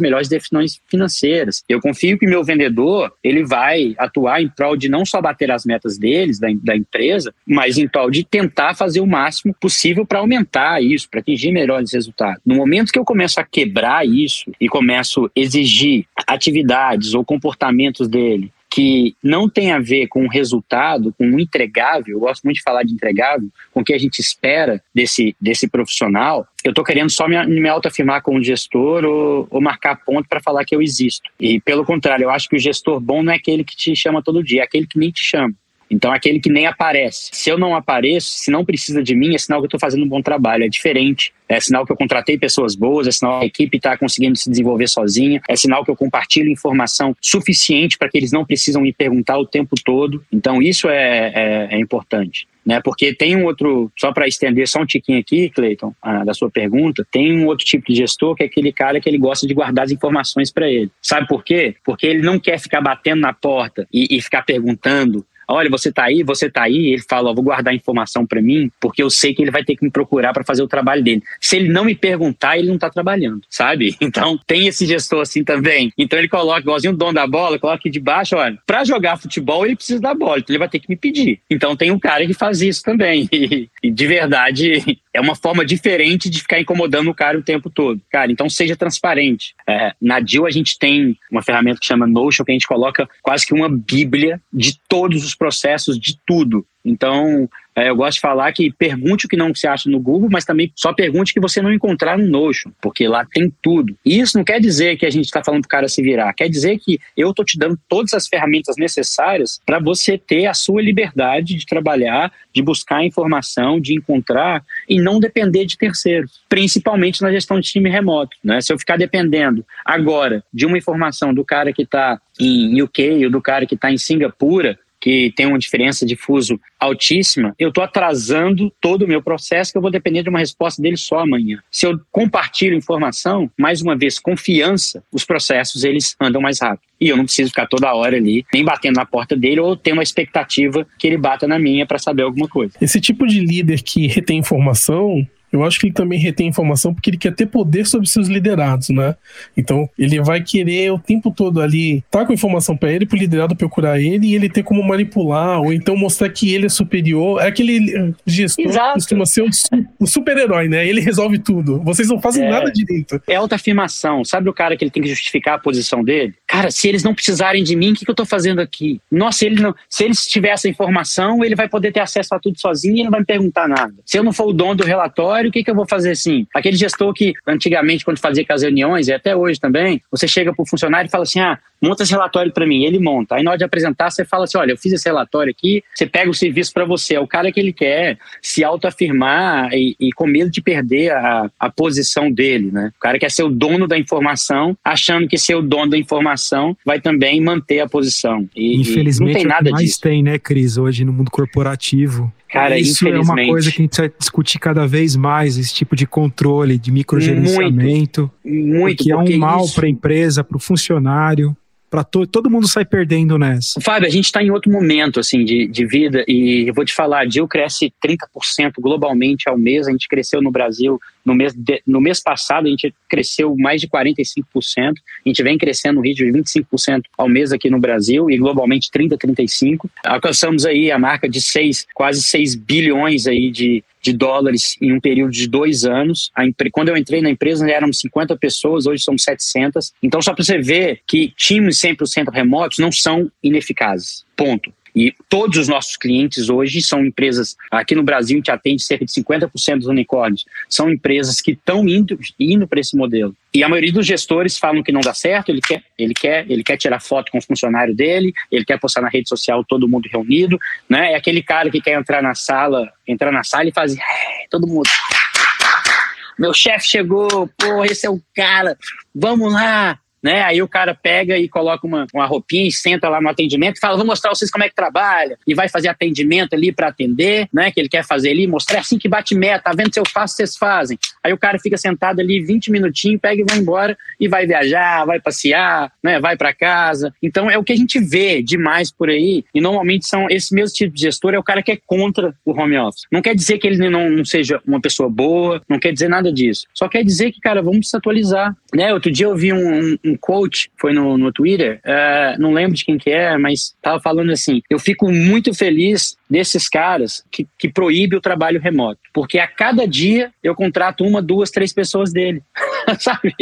melhores decisões financeiras. Eu confio que meu vendedor ele vai atuar em prol de não só bater as metas deles, da, da empresa, mas em prol de tentar fazer o máximo possível para aumentar isso, para atingir melhores resultados. No momento que eu começo a quebrar isso e começo a exigir atividades ou comportamentos dele que não tem a ver com o resultado, com o entregável, eu gosto muito de falar de entregável, com o que a gente espera desse, desse profissional, eu estou querendo só me, me autoafirmar como gestor ou, ou marcar ponto para falar que eu existo. E pelo contrário, eu acho que o gestor bom não é aquele que te chama todo dia, é aquele que nem te chama. Então, aquele que nem aparece. Se eu não apareço, se não precisa de mim, é sinal que eu estou fazendo um bom trabalho. É diferente. É sinal que eu contratei pessoas boas, é sinal que a equipe está conseguindo se desenvolver sozinha, é sinal que eu compartilho informação suficiente para que eles não precisam me perguntar o tempo todo. Então, isso é, é, é importante. Né, porque tem um outro, só para estender só um tiquinho aqui, Cleiton, da sua pergunta, tem um outro tipo de gestor que é aquele cara que ele gosta de guardar as informações para ele. Sabe por quê? Porque ele não quer ficar batendo na porta e, e ficar perguntando olha, você tá aí, você tá aí, ele fala, ó, vou guardar informação para mim, porque eu sei que ele vai ter que me procurar para fazer o trabalho dele. Se ele não me perguntar, ele não tá trabalhando, sabe? [LAUGHS] Então, tem esse gestor assim também. Então, ele coloca, igualzinho o dono da bola, coloca aqui de baixo, olha, para jogar futebol, ele precisa da bola, então ele vai ter que me pedir. Então, tem um cara que faz isso também. E, [LAUGHS] e de verdade, é uma forma diferente de ficar incomodando o cara o tempo todo. Cara, então seja transparente. É, na DIL a gente tem uma ferramenta que chama Notion, que a gente coloca quase que uma bíblia de todos os processos, de tudo. Então, eu gosto de falar que pergunte o que não se acha no Google, mas também só pergunte o que você não encontrar no Notion, porque lá tem tudo. E isso não quer dizer que a gente está falando para o cara se virar, quer dizer que eu estou te dando todas as ferramentas necessárias para você ter a sua liberdade de trabalhar, de buscar informação, de encontrar e não depender de terceiros, principalmente na gestão de time remoto. Né? Se eu ficar dependendo agora de uma informação do cara que está em UK ou do cara que está em Singapura, que tem uma diferença de fuso altíssima, eu estou atrasando todo o meu processo, que eu vou depender de uma resposta dele só amanhã. Se eu compartilho informação, mais uma vez, confiança, os processos eles andam mais rápido. E eu não preciso ficar toda hora ali, nem batendo na porta dele ou ter uma expectativa que ele bata na minha para saber alguma coisa. Esse tipo de líder que retém informação, eu acho que ele também retém informação porque ele quer ter poder sobre seus liderados, né? Então, ele vai querer o tempo todo ali tá com informação para ele, pro liderado procurar ele e ele ter como manipular, ou então mostrar que ele é superior. É aquele eh, gestor Exato. costuma ser o, super-herói, né? Ele resolve tudo. Vocês não fazem é, nada direito. É autoafirmação. Sabe o cara que ele tem que justificar a posição dele? Cara, se eles não precisarem de mim, o que, que eu tô fazendo aqui? Nossa, ele não, se ele tiver essa informação, ele vai poder ter acesso a tudo sozinho e não vai me perguntar nada. Se eu não for o dono do relatório, o que, que eu vou fazer assim? Aquele gestor que antigamente, quando fazia com as reuniões, e até hoje também, você chega para o funcionário e fala assim: ah, monta esse relatório para mim. Ele monta. Aí na hora de apresentar, você fala assim: olha, eu fiz esse relatório aqui, você pega o serviço para você. É o cara que ele quer se autoafirmar e, e com medo de perder a, a posição dele, né? O cara quer ser o dono da informação, achando que ser o dono da informação vai também manter a posição. E, Infelizmente, e não tem nada é que mais disso. tem, né, Cris, hoje no mundo corporativo. Cara, Isso é uma coisa que a gente vai discutir cada vez mais, esse tipo de controle, de microgerenciamento. Muito, muito que é um mal para a empresa, para o funcionário para to todo mundo sai perdendo nessa. Fábio, a gente está em outro momento assim de, de vida e eu vou te falar, a Dil cresce 30% globalmente ao mês, a gente cresceu no Brasil no mês, de, no mês passado a gente cresceu mais de 45%, a gente vem crescendo no ritmo de 25% ao mês aqui no Brasil e globalmente 30, 35. Alcançamos aí a marca de 6, quase 6 bilhões aí de, de dólares em um período de dois anos. Quando eu entrei na empresa, éramos 50 pessoas, hoje somos 700. Então, só para você ver que times 100% remotos não são ineficazes. Ponto. E todos os nossos clientes hoje são empresas, aqui no Brasil gente atende cerca de 50% dos unicórnios, são empresas que estão indo, indo para esse modelo. E a maioria dos gestores falam que não dá certo, ele quer, ele quer, ele quer tirar foto com o funcionário dele, ele quer postar na rede social todo mundo reunido, né? É aquele cara que quer entrar na sala, entrar na sala e fazer todo mundo meu chefe chegou, pô, esse é o cara, vamos lá, né? Aí o cara pega e coloca uma, uma roupinha e senta lá no atendimento e fala: vou mostrar vocês como é que trabalha. E vai fazer atendimento ali para atender, né? Que ele quer fazer ali, mostrar é assim que bate meta, tá vendo se eu faço, vocês fazem. Aí o cara fica sentado ali 20 minutinhos, pega e vai embora e vai viajar, vai passear, né? Vai para casa. Então é o que a gente vê demais por aí. E normalmente são esse mesmo tipo de gestor, é o cara que é contra o home office. Não quer dizer que ele não, não seja uma pessoa boa, não quer dizer nada disso. Só quer dizer que, cara, vamos se atualizar. Né? Outro dia eu vi um, um um coach, foi no, no Twitter, uh, não lembro de quem que é, mas tava falando assim, eu fico muito feliz desses caras que, que proíbe o trabalho remoto, porque a cada dia eu contrato uma, duas, três pessoas dele, [LAUGHS] sabe?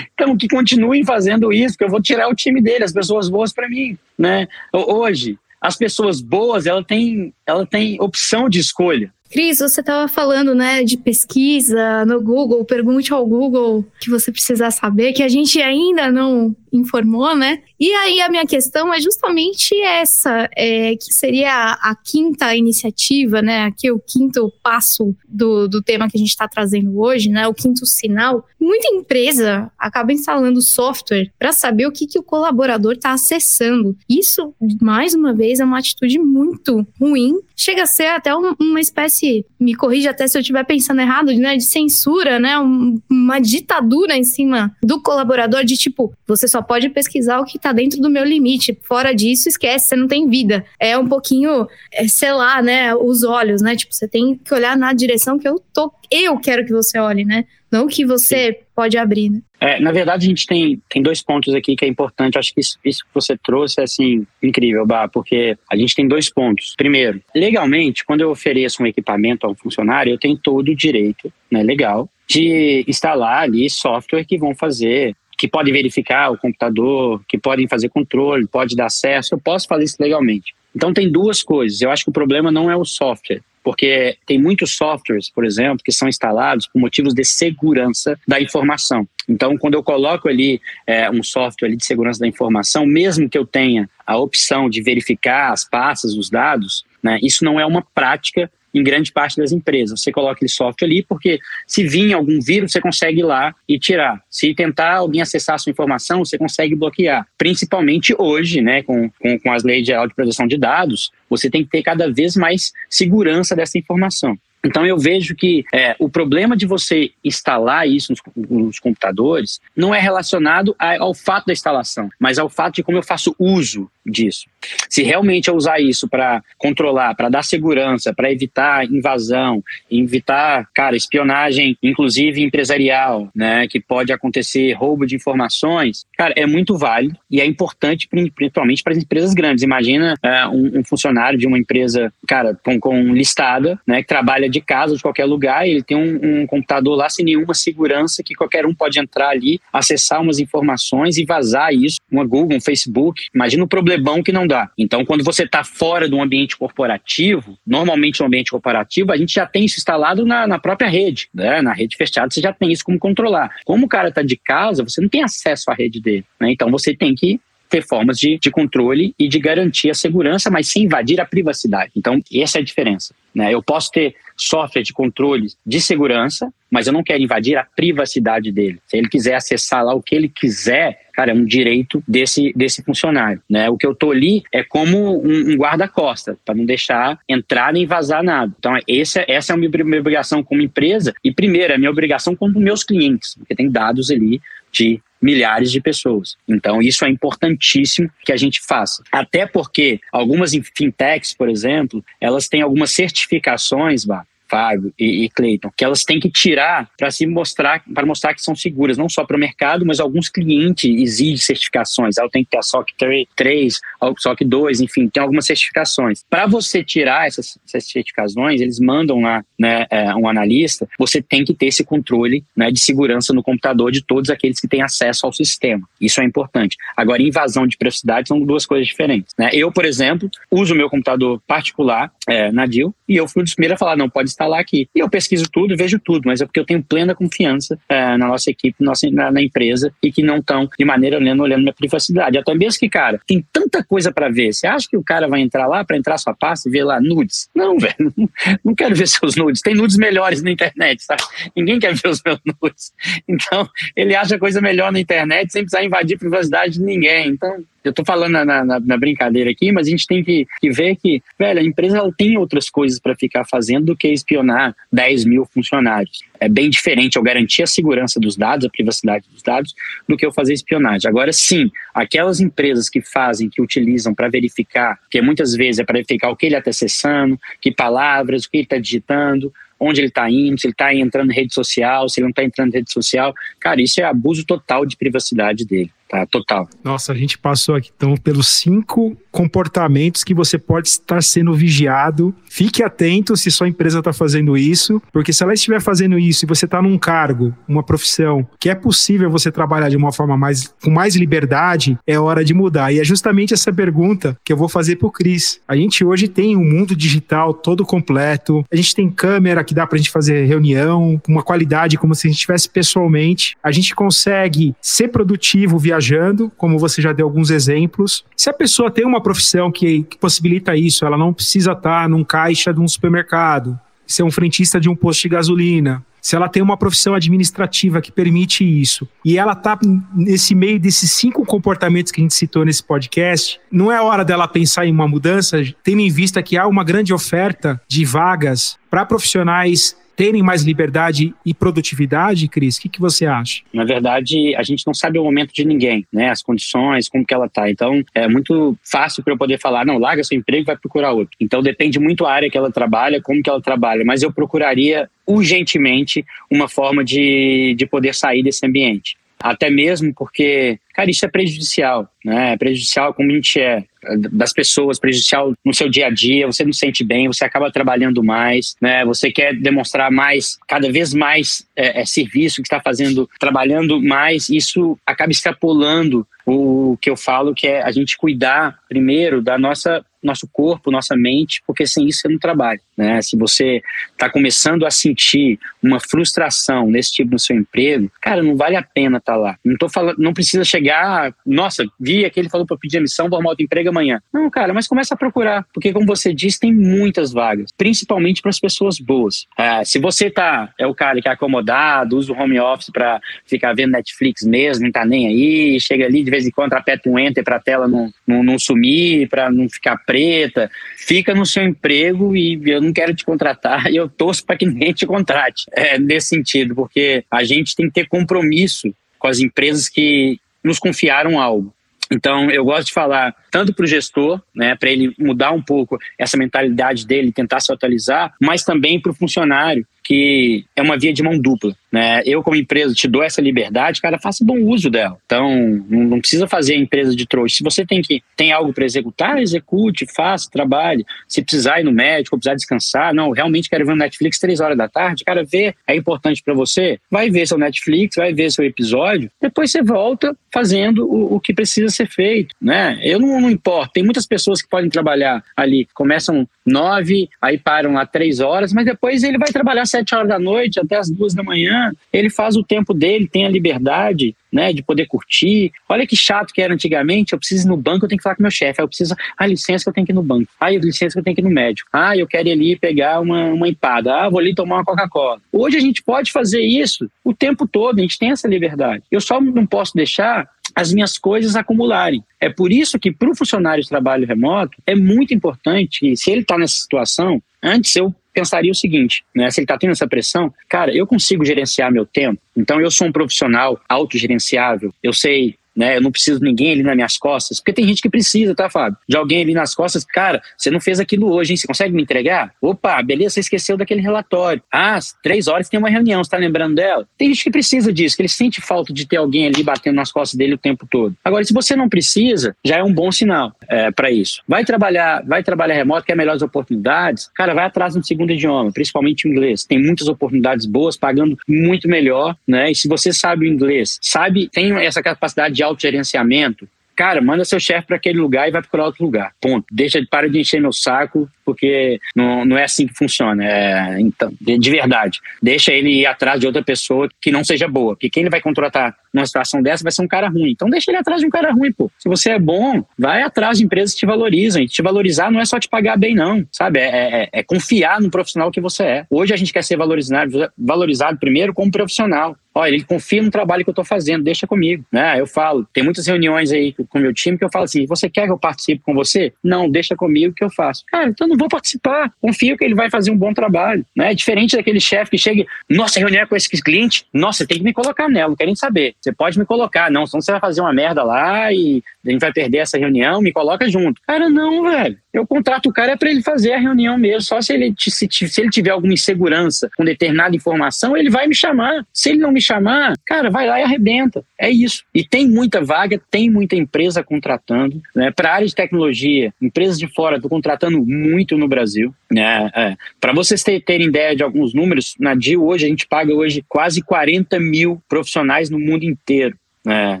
então que continuem fazendo isso, que eu vou tirar o time dele, as pessoas boas para mim, né? Hoje, as pessoas boas, ela tem, ela tem opção de escolha. Cris, você estava falando, né, de pesquisa no Google, pergunte ao Google que você precisa saber, que a gente ainda não informou, né? E aí a minha questão é justamente essa, é, que seria a, quinta iniciativa, né? Aqui o quinto passo do, do tema que a gente está trazendo hoje, né? O quinto sinal. Muita empresa acaba instalando software para saber o que, que o colaborador está acessando. Isso, mais uma vez, é uma atitude muito ruim. Chega a ser até um, uma espécie, me corrija até se eu estiver pensando errado, né? De censura, né? Um, uma ditadura em cima do colaborador de tipo, você só pode pesquisar o que está dentro do meu limite. Fora disso, esquece, você não tem vida. É um pouquinho, é, sei lá, né, os olhos, né? Tipo, você tem que olhar na direção que eu tô, eu quero que você olhe, né? Não que você Sim. pode abrir, né? É, na verdade, a gente tem, tem dois pontos aqui que é importante. Acho que isso, isso que você trouxe é assim, incrível, Bah, porque a gente tem dois pontos. Primeiro, legalmente, quando eu ofereço um equipamento a um funcionário, eu tenho todo o direito, né, legal, de instalar ali software que vão fazer que podem verificar o computador, que podem fazer controle, pode dar acesso, eu posso fazer isso legalmente. Então tem duas coisas. Eu acho que o problema não é o software, porque tem muitos softwares, por exemplo, que são instalados por motivos de segurança da informação. Então, quando eu coloco ali é, um software ali de segurança da informação, mesmo que eu tenha a opção de verificar as passas, os dados, né, isso não é uma prática em grande parte das empresas. Você coloca aquele software ali, porque se vir algum vírus, você consegue ir lá e tirar. Se tentar alguém acessar a sua informação, você consegue bloquear. Principalmente hoje, né, com, com, com as leis geral de proteção de dados, você tem que ter cada vez mais segurança dessa informação. Então eu vejo que é, o problema de você instalar isso nos, nos computadores não é relacionado a, ao fato da instalação, mas ao fato de como eu faço uso disso. Se realmente eu usar isso para controlar, para dar segurança, para evitar invasão, evitar, cara, espionagem, inclusive empresarial, né, que pode acontecer roubo de informações, cara, é muito válido e é importante principalmente para as empresas grandes. Imagina é, um, um, funcionário de uma empresa, cara, com, com listada, né, que trabalha de casa, de qualquer lugar, ele tem um, um computador lá sem nenhuma segurança que qualquer um pode entrar ali, acessar umas informações e vazar isso, uma Google, um Facebook. Imagina o problemão que não dá. Então, quando você está fora do ambiente corporativo, normalmente no ambiente corporativo, a gente já tem isso instalado na, na própria rede, né? Na rede fechada, você já tem isso como controlar. Como o cara está de casa, você não tem acesso à rede dele, né? Então, você tem que ter formas de, de controle e de garantir a segurança, mas sem invadir a privacidade. Então, essa é a diferença. Né? Eu posso ter software de controle de segurança, mas eu não quero invadir a privacidade dele. Se ele quiser acessar lá o que ele quiser, cara, é um direito desse, desse funcionário. Né? O que eu estou ali é como um, um guarda-costa, para não deixar entrar nem vazar nada. Então, esse, essa é a minha, minha obrigação como empresa, e primeiro, é a minha obrigação com meus clientes, porque tem dados ali de milhares de pessoas. Então, isso é importantíssimo que a gente faça. Até porque algumas fintechs, por exemplo, elas têm algumas certificações, bah, Fábio e, e Cleiton, que elas têm que tirar para se mostrar, para mostrar que são seguras, não só para o mercado, mas alguns clientes exigem certificações. Ela tem que ter a SOC 3, a SOC 2, enfim, tem algumas certificações. Para você tirar essas, essas, certificações, eles mandam lá né, é, um analista, você tem que ter esse controle né, de segurança no computador de todos aqueles que têm acesso ao sistema. Isso é importante. Agora, invasão de privacidade são duas coisas diferentes. Né? Eu, por exemplo, uso meu computador particular é, na DIL e eu fui o primeiro a falar, não, pode instalar aqui. E eu pesquiso tudo, vejo tudo, mas é porque eu tenho plena confiança é, na nossa equipe, nossa, na, na, empresa e que não estão de maneira olhando, olhando minha privacidade. Até mesmo que, cara, tem tanta coisa para ver. Você acha que o cara vai entrar lá para entrar sua pasta e ver lá nudes? Não, [LAUGHS] velho, não, não quero ver seus nudes. Tem nudes melhores na internet, sabe? Ninguém quer ver os meus nudes. Então, ele acha coisa melhor na internet sem precisar invadir a privacidade de ninguém. Então, eu tô falando na, na, na, brincadeira aqui, mas a gente tem que, que ver que, velho, a empresa ela tem outras coisas para ficar fazendo do que espionar 10 mil funcionários. É bem diferente eu garantir a segurança dos dados, a privacidade dos dados, do que eu fazer espionagem. Agora, sim, aquelas empresas que fazem, que utilizam para verificar, que muitas vezes é para verificar o que ele está acessando, que palavras, o que ele está digitando, onde ele está indo, se ele está entrando em rede social, se ele não está entrando em rede social. Cara, isso é abuso total de privacidade dele tá? Total. Nossa, a gente passou aqui então pelos cinco comportamentos que você pode estar sendo vigiado. Fique atento se sua empresa está fazendo isso, porque se ela estiver fazendo isso e você está num cargo, uma profissão, que é possível você trabalhar de uma forma mais com mais liberdade, é hora de mudar. E é justamente essa pergunta que eu vou fazer para o Cris. A gente hoje tem um mundo digital todo completo, a gente tem câmera que dá para a gente fazer reunião com uma qualidade como se a gente estivesse pessoalmente. A gente consegue ser produtivo viajando viajando, como você já deu alguns exemplos. Se a pessoa tem uma profissão que, que possibilita isso, ela não precisa estar num caixa de um supermercado, ser um frentista de um posto de gasolina, se ela tem uma profissão administrativa que permite isso, e ela está nesse meio desses cinco comportamentos que a gente citou nesse podcast, não é hora dela pensar em uma mudança, tendo em vista que há uma grande oferta de vagas para profissionais terem mais liberdade e produtividade, Cris? O que, que você acha? Na verdade, a gente não sabe o momento de ninguém, né? As condições, como que ela tá. Então, é muito fácil para eu poder falar, não, larga seu emprego e vai procurar outro. Então, depende muito da área que ela trabalha, como que ela trabalha. Mas eu procuraria urgentemente uma forma de, de poder sair desse ambiente. Até mesmo porque, cara, isso é prejudicial, né? É prejudicial como a gente é das pessoas, prejudicial no seu dia a dia, você não se sente bem, você acaba trabalhando mais, né? Você quer demonstrar mais, cada vez mais é, é serviço que está fazendo, trabalhando mais, isso acaba extrapolando o que eu falo que é a gente cuidar primeiro da nossa nosso corpo, nossa mente, porque sem isso você não trabalha. Né? Se você está começando a sentir uma frustração nesse tipo no seu emprego, cara, não vale a pena estar tá lá. Não tô falando, não precisa chegar, nossa, vi aquele falou para pedir a missão, vou arrumar outro emprego amanhã. Não, cara, mas começa a procurar, porque como você disse, tem muitas vagas, principalmente para as pessoas boas. É, se você tá é o cara que é acomodado, usa o home office para ficar vendo Netflix mesmo, não tá nem aí, chega ali de vez em quando aperta um enter para a tela não, não, não sumir, para não ficar preta, fica no seu emprego e eu não quero te contratar e [LAUGHS] eu torço para que ninguém te contrate. É, nesse sentido, porque a gente tem que ter compromisso com as empresas que nos confiaram algo. Então, eu gosto de falar tanto para o gestor, né, para ele mudar um pouco essa mentalidade dele, tentar se atualizar, mas também para o funcionário, que é uma via de mão dupla. Né? Eu, como empresa, te dou essa liberdade, cara, faça bom uso dela. Então, não precisa fazer a empresa de trouxa. Se você tem que tem algo para executar, execute, faça, trabalhe. Se precisar ir no médico, precisar descansar, não, realmente quero ver o Netflix três horas da tarde, cara, ver é importante para você, vai ver seu Netflix, vai ver seu episódio, depois você volta fazendo o, o que precisa ser feito, né? Eu não, não importo. Tem muitas pessoas que podem trabalhar ali, começam nove, aí param lá três horas, mas depois ele vai trabalhar sete horas da noite até as duas da manhã. Ele faz o tempo dele, tem a liberdade, né, de poder curtir. Olha que chato que era antigamente. Eu preciso ir no banco, eu tenho que falar com meu chefe. Eu preciso, ah, licença que eu tenho que ir no banco. Ah, licença que eu tenho que ir no médico. Ah, eu quero ir ali pegar uma, uma empada. Ah, vou ali tomar uma Coca-Cola. Hoje a gente pode fazer isso o tempo todo. A gente tem essa liberdade. Eu só não posso deixar as minhas coisas acumularem. É por isso que para o funcionário de trabalho remoto é muito importante que se ele está nessa situação, antes eu pensaria o seguinte, né? Se ele está tendo essa pressão, cara, eu consigo gerenciar meu tempo. Então eu sou um profissional autogerenciável. Eu sei né? Eu não preciso de ninguém ali nas minhas costas, porque tem gente que precisa, tá, Fábio? De alguém ali nas costas, cara, você não fez aquilo hoje, hein? Você consegue me entregar? Opa, beleza, você esqueceu daquele relatório. Ah, três horas tem uma reunião, você tá lembrando dela? Tem gente que precisa disso, que ele sente falta de ter alguém ali batendo nas costas dele o tempo todo. Agora, se você não precisa, já é um bom sinal é, para isso. Vai trabalhar, vai trabalhar remoto, quer melhores oportunidades, cara, vai atrás no segundo idioma, principalmente o inglês. Tem muitas oportunidades boas, pagando muito melhor, né? E se você sabe o inglês, sabe, tem essa capacidade de autogerenciamento, cara, manda seu chefe para aquele lugar e vai procurar outro lugar. Ponto. Deixa de para de encher meu saco, porque não, não é assim que funciona. É, então, de, de, verdade. Deixa ele ir atrás de outra pessoa que não seja boa. Porque quem ele vai contratar numa situação dessa vai ser um cara ruim. Então deixa ele atrás de um cara ruim, pô. Se você é bom, vai atrás de empresas que te valorizam. E te valorizar não é só te pagar bem, não. Sabe? É, é, é confiar no profissional que você é. Hoje a gente quer ser valorizado, valorizado primeiro como profissional. Olha, ele confia no trabalho que eu estou fazendo, deixa comigo. Né? Eu falo, tem muitas reuniões aí com o meu time que eu falo assim: você quer que eu participe com você? Não, deixa comigo que eu faço. Cara, então não vou participar. Confio que ele vai fazer um bom trabalho. Né? Diferente daquele chefe que chega, nossa, reunião é com esse cliente, nossa, tem que me colocar nela, não quero nem saber. Você pode me colocar, não, senão você vai fazer uma merda lá e a gente vai perder essa reunião, me coloca junto. Cara, não, velho. Eu contrato o cara é para ele fazer a reunião mesmo. Só se ele, se, se ele tiver alguma insegurança com determinada informação, ele vai me chamar. Se ele não me chamar, cara, vai lá e arrebenta. É isso. E tem muita vaga, tem muita empresa contratando. Né? Para área de tecnologia, empresas de fora estão contratando muito no Brasil. Né? É. Para vocês terem ideia de alguns números, na DIL hoje a gente paga hoje quase 40 mil profissionais no mundo inteiro. É,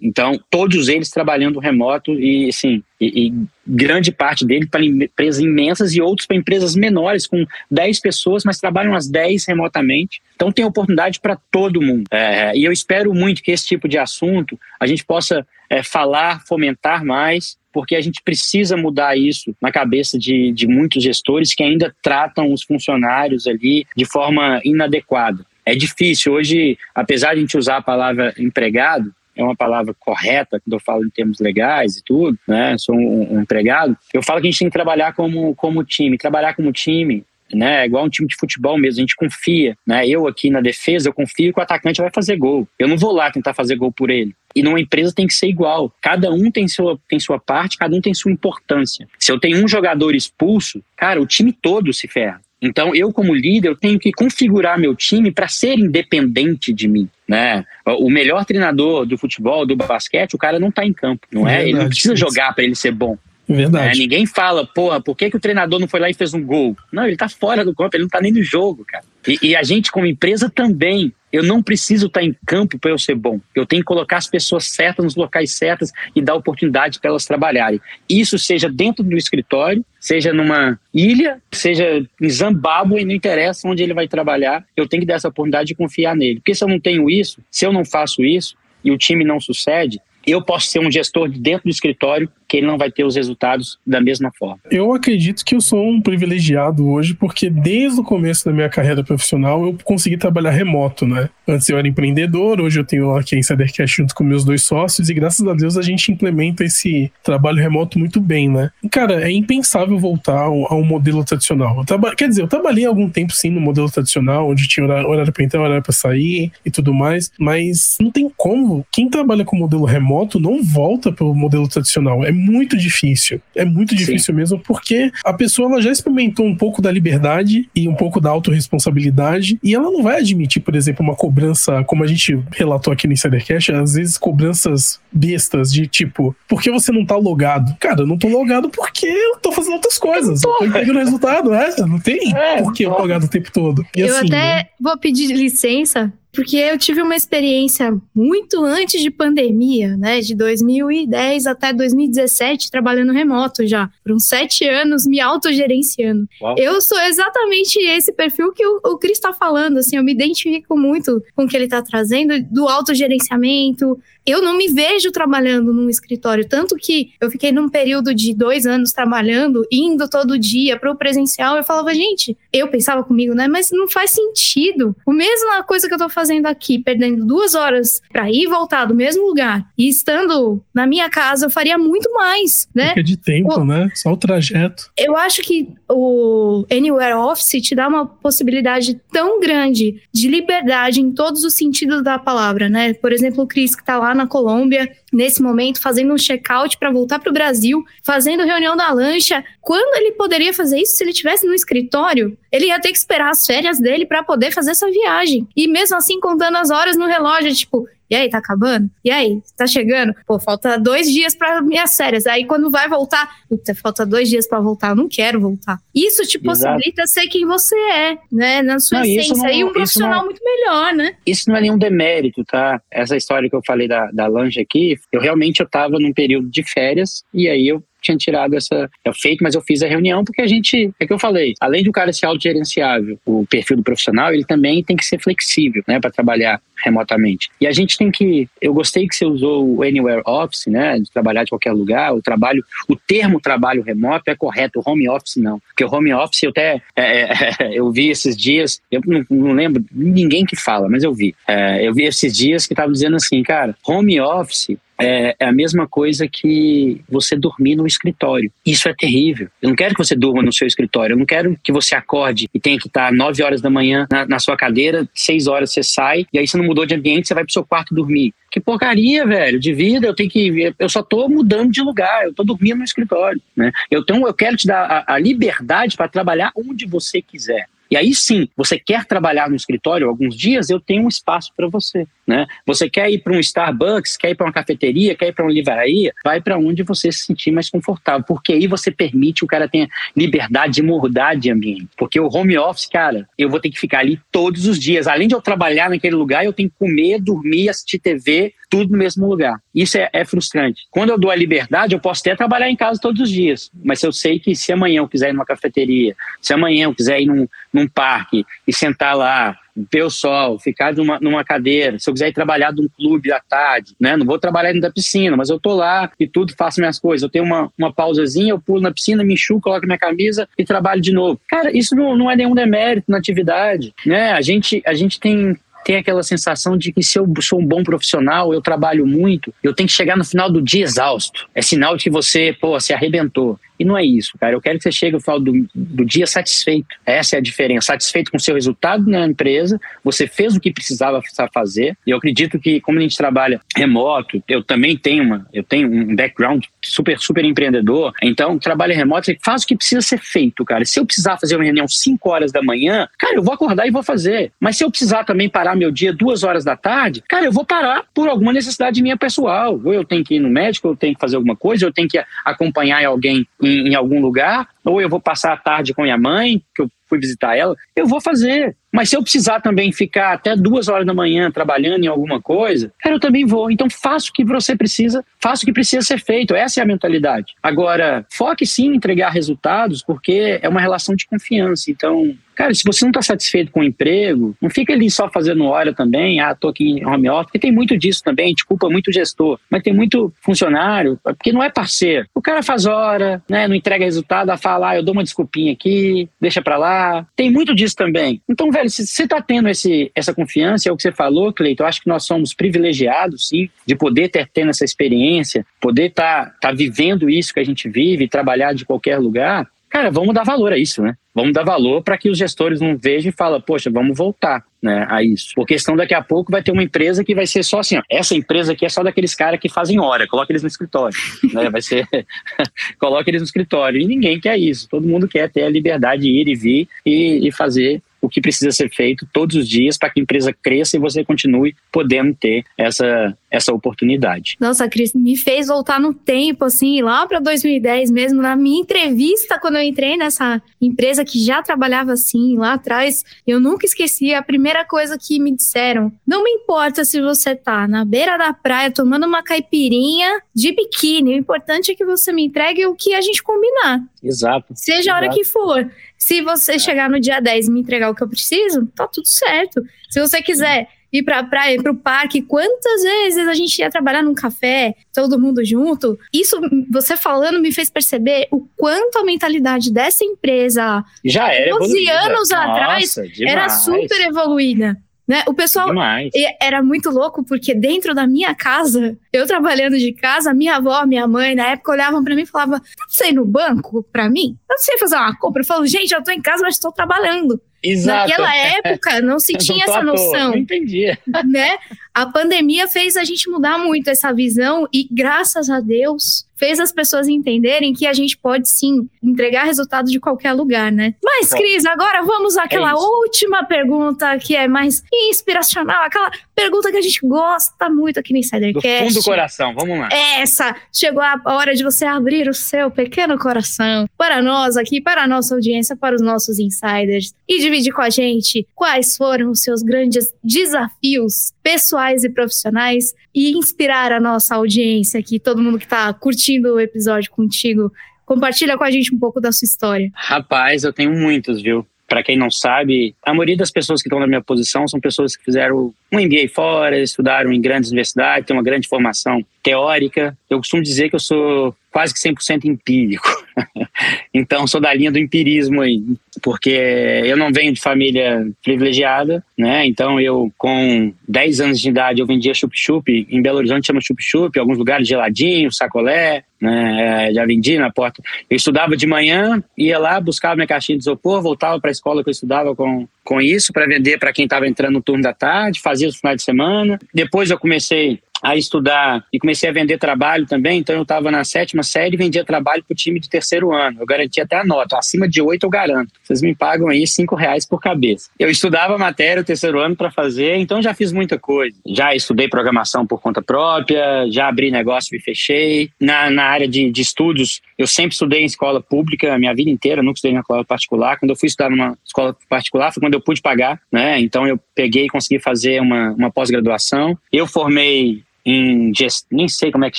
então, todos eles trabalhando remoto e, assim, e, e grande parte dele para empresas imensas e outros para empresas menores, com 10 pessoas, mas trabalham as 10 remotamente. Então, tem oportunidade para todo mundo. É, e eu espero muito que esse tipo de assunto a gente possa é, falar, fomentar mais, porque a gente precisa mudar isso na cabeça de, de muitos gestores que ainda tratam os funcionários ali de forma inadequada. É difícil. Hoje, apesar de a gente usar a palavra empregado, é uma palavra correta quando eu falo em termos legais e tudo, né? Sou um, um empregado. Eu falo que a gente tem que trabalhar como, como time. Trabalhar como time né? É igual um time de futebol mesmo, a gente confia, né? Eu aqui na defesa, eu confio que o atacante vai fazer gol. Eu não vou lá tentar fazer gol por ele. E numa empresa tem que ser igual. Cada um tem sua, tem sua parte, cada um tem sua importância. Se eu tenho um jogador expulso, cara, o time todo se ferra. Então, eu, como líder, eu tenho que configurar meu time para ser independente de mim. Né? O melhor treinador do futebol, do basquete, o cara não está em campo, não é? Verdade, ele não precisa jogar para ele ser bom. Verdade. É, ninguém fala, porra, por que, que o treinador não foi lá e fez um gol? Não, ele tá fora do campo, ele não tá nem no jogo, cara. E, e a gente, como empresa, também. Eu não preciso estar tá em campo para eu ser bom. Eu tenho que colocar as pessoas certas nos locais certos e dar oportunidade para elas trabalharem. Isso seja dentro do escritório, seja numa ilha, seja em Zimbábue, não interessa onde ele vai trabalhar, eu tenho que dar essa oportunidade de confiar nele. Porque se eu não tenho isso, se eu não faço isso e o time não sucede, eu posso ser um gestor de dentro do escritório que ele não vai ter os resultados da mesma forma. Eu acredito que eu sou um privilegiado hoje, porque desde o começo da minha carreira profissional eu consegui trabalhar remoto, né? Antes eu era empreendedor, hoje eu tenho aqui a Insidercast junto com meus dois sócios e graças a Deus a gente implementa esse trabalho remoto muito bem, né? Cara, é impensável voltar a um modelo tradicional. Quer dizer, eu trabalhei algum tempo sim no modelo tradicional, onde tinha horário para entrar, horário para sair e tudo mais, mas não tem como. Quem trabalha com modelo remoto não volta para o modelo tradicional. É muito difícil. É muito difícil Sim. mesmo, porque a pessoa ela já experimentou um pouco da liberdade e um pouco da autorresponsabilidade, e ela não vai admitir, por exemplo, uma cobrança, como a gente relatou aqui no Insidercast, às vezes cobranças bestas de tipo, por que você não tá logado? Cara, eu não tô logado porque eu tô fazendo outras coisas. Eu tô entregando resultado, né? Não tem é, por que eu logado o tempo todo. E eu assim, até né? vou pedir licença porque eu tive uma experiência muito antes de pandemia, né? De 2010 até 2017, trabalhando remoto já. Por uns sete anos, me autogerenciando. Uau. Eu sou exatamente esse perfil que o, o Cris está falando, assim, eu me identifico muito com o que ele está trazendo, do autogerenciamento, eu não me vejo trabalhando num escritório. Tanto que eu fiquei num período de dois anos trabalhando, indo todo dia para o presencial. Eu falava, gente, eu pensava comigo, né? Mas não faz sentido. A mesma coisa que eu tô fazendo aqui, perdendo duas horas para ir e voltar do mesmo lugar e estando na minha casa, eu faria muito mais, né? Fica de tempo, o, né? Só o trajeto. Eu acho que o Anywhere Office te dá uma possibilidade tão grande de liberdade em todos os sentidos da palavra, né? Por exemplo, o Chris que tá lá na Colômbia nesse momento, fazendo um check-out para voltar para o Brasil, fazendo reunião da lancha. Quando ele poderia fazer isso se ele estivesse no escritório? Ele ia ter que esperar as férias dele para poder fazer essa viagem. E mesmo assim, contando as horas no relógio, tipo, e aí, tá acabando? E aí, tá chegando? Pô, falta dois dias para minhas férias. Aí quando vai voltar, puta, falta dois dias para voltar, eu não quero voltar. Isso te possibilita Exato. ser quem você é, né? Na sua não, essência. Não, e um profissional não, muito melhor, né? Isso não é nenhum demérito, tá? Essa história que eu falei da, da lanche aqui, eu realmente eu tava num período de férias e aí eu tinha tirado essa é feito, mas eu fiz a reunião porque a gente, é que eu falei, além do cara ser autogerenciável, o perfil do profissional, ele também tem que ser flexível, né, para trabalhar remotamente. E a gente tem que, eu gostei que você usou o anywhere office, né, de trabalhar de qualquer lugar, o trabalho, o termo trabalho remoto é correto, o home office não, porque o home office eu até, é, é, [LAUGHS] eu vi esses dias, eu não, não, lembro ninguém que fala, mas eu vi, é, eu vi esses dias que estavam dizendo assim, cara, home office é, é, a mesma coisa que você dormir no escritório. Isso é terrível. Eu não quero que você durma no seu escritório. Eu não quero que você acorde e tenha que estar 9 horas da manhã na, na sua cadeira, 6 horas você sai, e aí você não mudou de ambiente, você vai pro seu quarto dormir. Que porcaria, velho, de vida. Eu tenho que. Eu só tô mudando de lugar, eu tô dormindo no escritório. Né? Eu, tenho, eu quero te dar a, a liberdade para trabalhar onde você quiser. E aí sim, você quer trabalhar no escritório alguns dias, eu tenho um espaço para você. Né? Você quer ir para um Starbucks, quer ir para uma cafeteria, quer ir para uma livraria, vai para onde você se sentir mais confortável, porque aí você permite que o cara tenha liberdade de mudar de ambiente. Porque o home office, cara, eu vou ter que ficar ali todos os dias. Além de eu trabalhar naquele lugar, eu tenho que comer, dormir, assistir TV, tudo no mesmo lugar. Isso é, é, frustrante. Quando eu dou a liberdade, eu posso até trabalhar em casa todos os dias, mas eu sei que se amanhã eu quiser ir numa cafeteria, se amanhã eu quiser ir num, num parque e sentar lá, ver o sol, ficar numa, numa cadeira, se eu quiser ir trabalhar de um clube à tarde, né? Não vou trabalhar dentro da piscina, mas eu tô lá e tudo, faço minhas coisas. Eu tenho uma, uma pausazinha, eu pulo na piscina, me enxugo, coloco minha camisa e trabalho de novo. Cara, isso não, não é nenhum demérito na atividade, né? A gente, a gente tem tem aquela sensação de que se eu sou um bom profissional, eu trabalho muito, eu tenho que chegar no final do dia exausto. É sinal de que você, pô, se arrebentou. E não é isso, cara. Eu quero que você chegue no final do, do dia satisfeito. Essa é a diferença. Satisfeito com o seu resultado na empresa, você fez o que precisava fazer. E eu acredito que, como a gente trabalha remoto, eu também tenho uma, eu tenho um background super, super empreendedor. Então, trabalho remoto, você faz o que precisa ser feito, cara. Se eu precisar fazer uma reunião 5 horas da manhã, cara, eu vou acordar e vou fazer. Mas se eu precisar também parar meu dia duas horas da tarde, cara, eu vou parar por alguma necessidade minha pessoal. Ou eu tenho que ir no médico, ou eu tenho que fazer alguma coisa, ou eu tenho que acompanhar alguém em algum lugar, ou eu vou passar a tarde com minha mãe, que eu fui visitar ela, eu vou fazer. Mas se eu precisar também ficar até duas horas da manhã trabalhando em alguma coisa, cara, eu também vou. Então faça o que você precisa, faça o que precisa ser feito. Essa é a mentalidade. Agora, foque sim em entregar resultados, porque é uma relação de confiança. Então, Cara, se você não está satisfeito com o emprego, não fica ali só fazendo hora também, ah, tô aqui em home office, porque tem muito disso também, gente culpa muito o gestor, mas tem muito funcionário, porque não é parceiro. O cara faz hora, né, não entrega resultado, fala, ah, eu dou uma desculpinha aqui, deixa pra lá. Tem muito disso também. Então, velho, se você tá tendo esse, essa confiança, é o que você falou, Cleiton, eu acho que nós somos privilegiados, sim, de poder ter tendo essa experiência, poder estar tá, tá vivendo isso que a gente vive, trabalhar de qualquer lugar, cara, vamos dar valor a isso, né? Vamos dar valor para que os gestores não vejam e falem, poxa, vamos voltar né, a isso. Porque senão daqui a pouco vai ter uma empresa que vai ser só assim, ó, essa empresa aqui é só daqueles caras que fazem hora, coloca eles no escritório. [LAUGHS] né, vai ser, [LAUGHS] coloca eles no escritório. E ninguém quer isso. Todo mundo quer ter a liberdade de ir e vir e, e fazer o que precisa ser feito todos os dias para que a empresa cresça e você continue podendo ter essa, essa oportunidade. Nossa, Cris, me fez voltar no tempo, assim, lá para 2010 mesmo, na minha entrevista, quando eu entrei nessa empresa que já trabalhava assim, lá atrás, eu nunca esqueci a primeira coisa que me disseram. Não me importa se você tá na beira da praia tomando uma caipirinha de biquíni, o importante é que você me entregue o que a gente combinar. Exato. Seja exato. a hora que for. Se você é. chegar no dia 10 e me entregar o que eu preciso, tá tudo certo. Se você quiser ir pra praia, ir pro parque, quantas vezes a gente ia trabalhar num café, todo mundo junto? Isso, você falando, me fez perceber o quanto a mentalidade dessa empresa já era 12 anos Nossa, atrás demais. era super evoluída. Né? O pessoal Demais. era muito louco porque dentro da minha casa, eu trabalhando de casa, minha avó, minha mãe, na época olhavam para mim e falavam: "Tá você ir no banco para mim? Eu sei fazer uma compra". Eu falo: "Gente, eu tô em casa, mas estou trabalhando". Exato. Naquela época não se [LAUGHS] tinha essa noção. Não entendi. [LAUGHS] Né? A pandemia fez a gente mudar muito essa visão e graças a Deus fez as pessoas entenderem que a gente pode sim entregar resultado de qualquer lugar, né? Mas, Cris, agora vamos àquela é última pergunta que é mais inspiracional, aquela pergunta que a gente gosta muito aqui no Insidercast. Do fundo do coração, vamos lá. Essa, chegou a hora de você abrir o seu pequeno coração para nós aqui, para a nossa audiência, para os nossos insiders e dividir com a gente quais foram os seus grandes desafios pessoais e profissionais e inspirar a nossa audiência aqui, todo mundo que está curtindo o episódio contigo. Compartilha com a gente um pouco da sua história. Rapaz, eu tenho muitos, viu? Para quem não sabe, a maioria das pessoas que estão na minha posição são pessoas que fizeram um MBA fora, estudaram em grandes universidades, têm uma grande formação teórica. Eu costumo dizer que eu sou quase que 100% empírico. [LAUGHS] então, sou da linha do empirismo aí, porque eu não venho de família privilegiada, né? Então, eu, com 10 anos de idade, eu vendia chup-chup. Em Belo Horizonte chama chup-chup, em alguns lugares geladinho, sacolé, né? Já vendi na porta. Eu estudava de manhã, ia lá, buscava minha caixinha de isopor, voltava para a escola que eu estudava com, com isso, para vender para quem estava entrando no turno da tarde, fazia os finais de semana. Depois eu comecei a estudar e comecei a vender trabalho também. Então eu estava na sétima série e vendia trabalho para o time de terceiro ano. Eu garantia até a nota, acima de oito eu garanto. Vocês me pagam aí cinco reais por cabeça. Eu estudava matéria o terceiro ano para fazer, então já fiz muita coisa. Já estudei programação por conta própria, já abri negócio e fechei. Na, na área de, de estudos, eu sempre estudei em escola pública a minha vida inteira, nunca estudei na escola particular. Quando eu fui estudar numa escola particular foi quando eu pude pagar, né? Então eu peguei e consegui fazer uma, uma pós-graduação. Eu formei em gest... nem sei como é que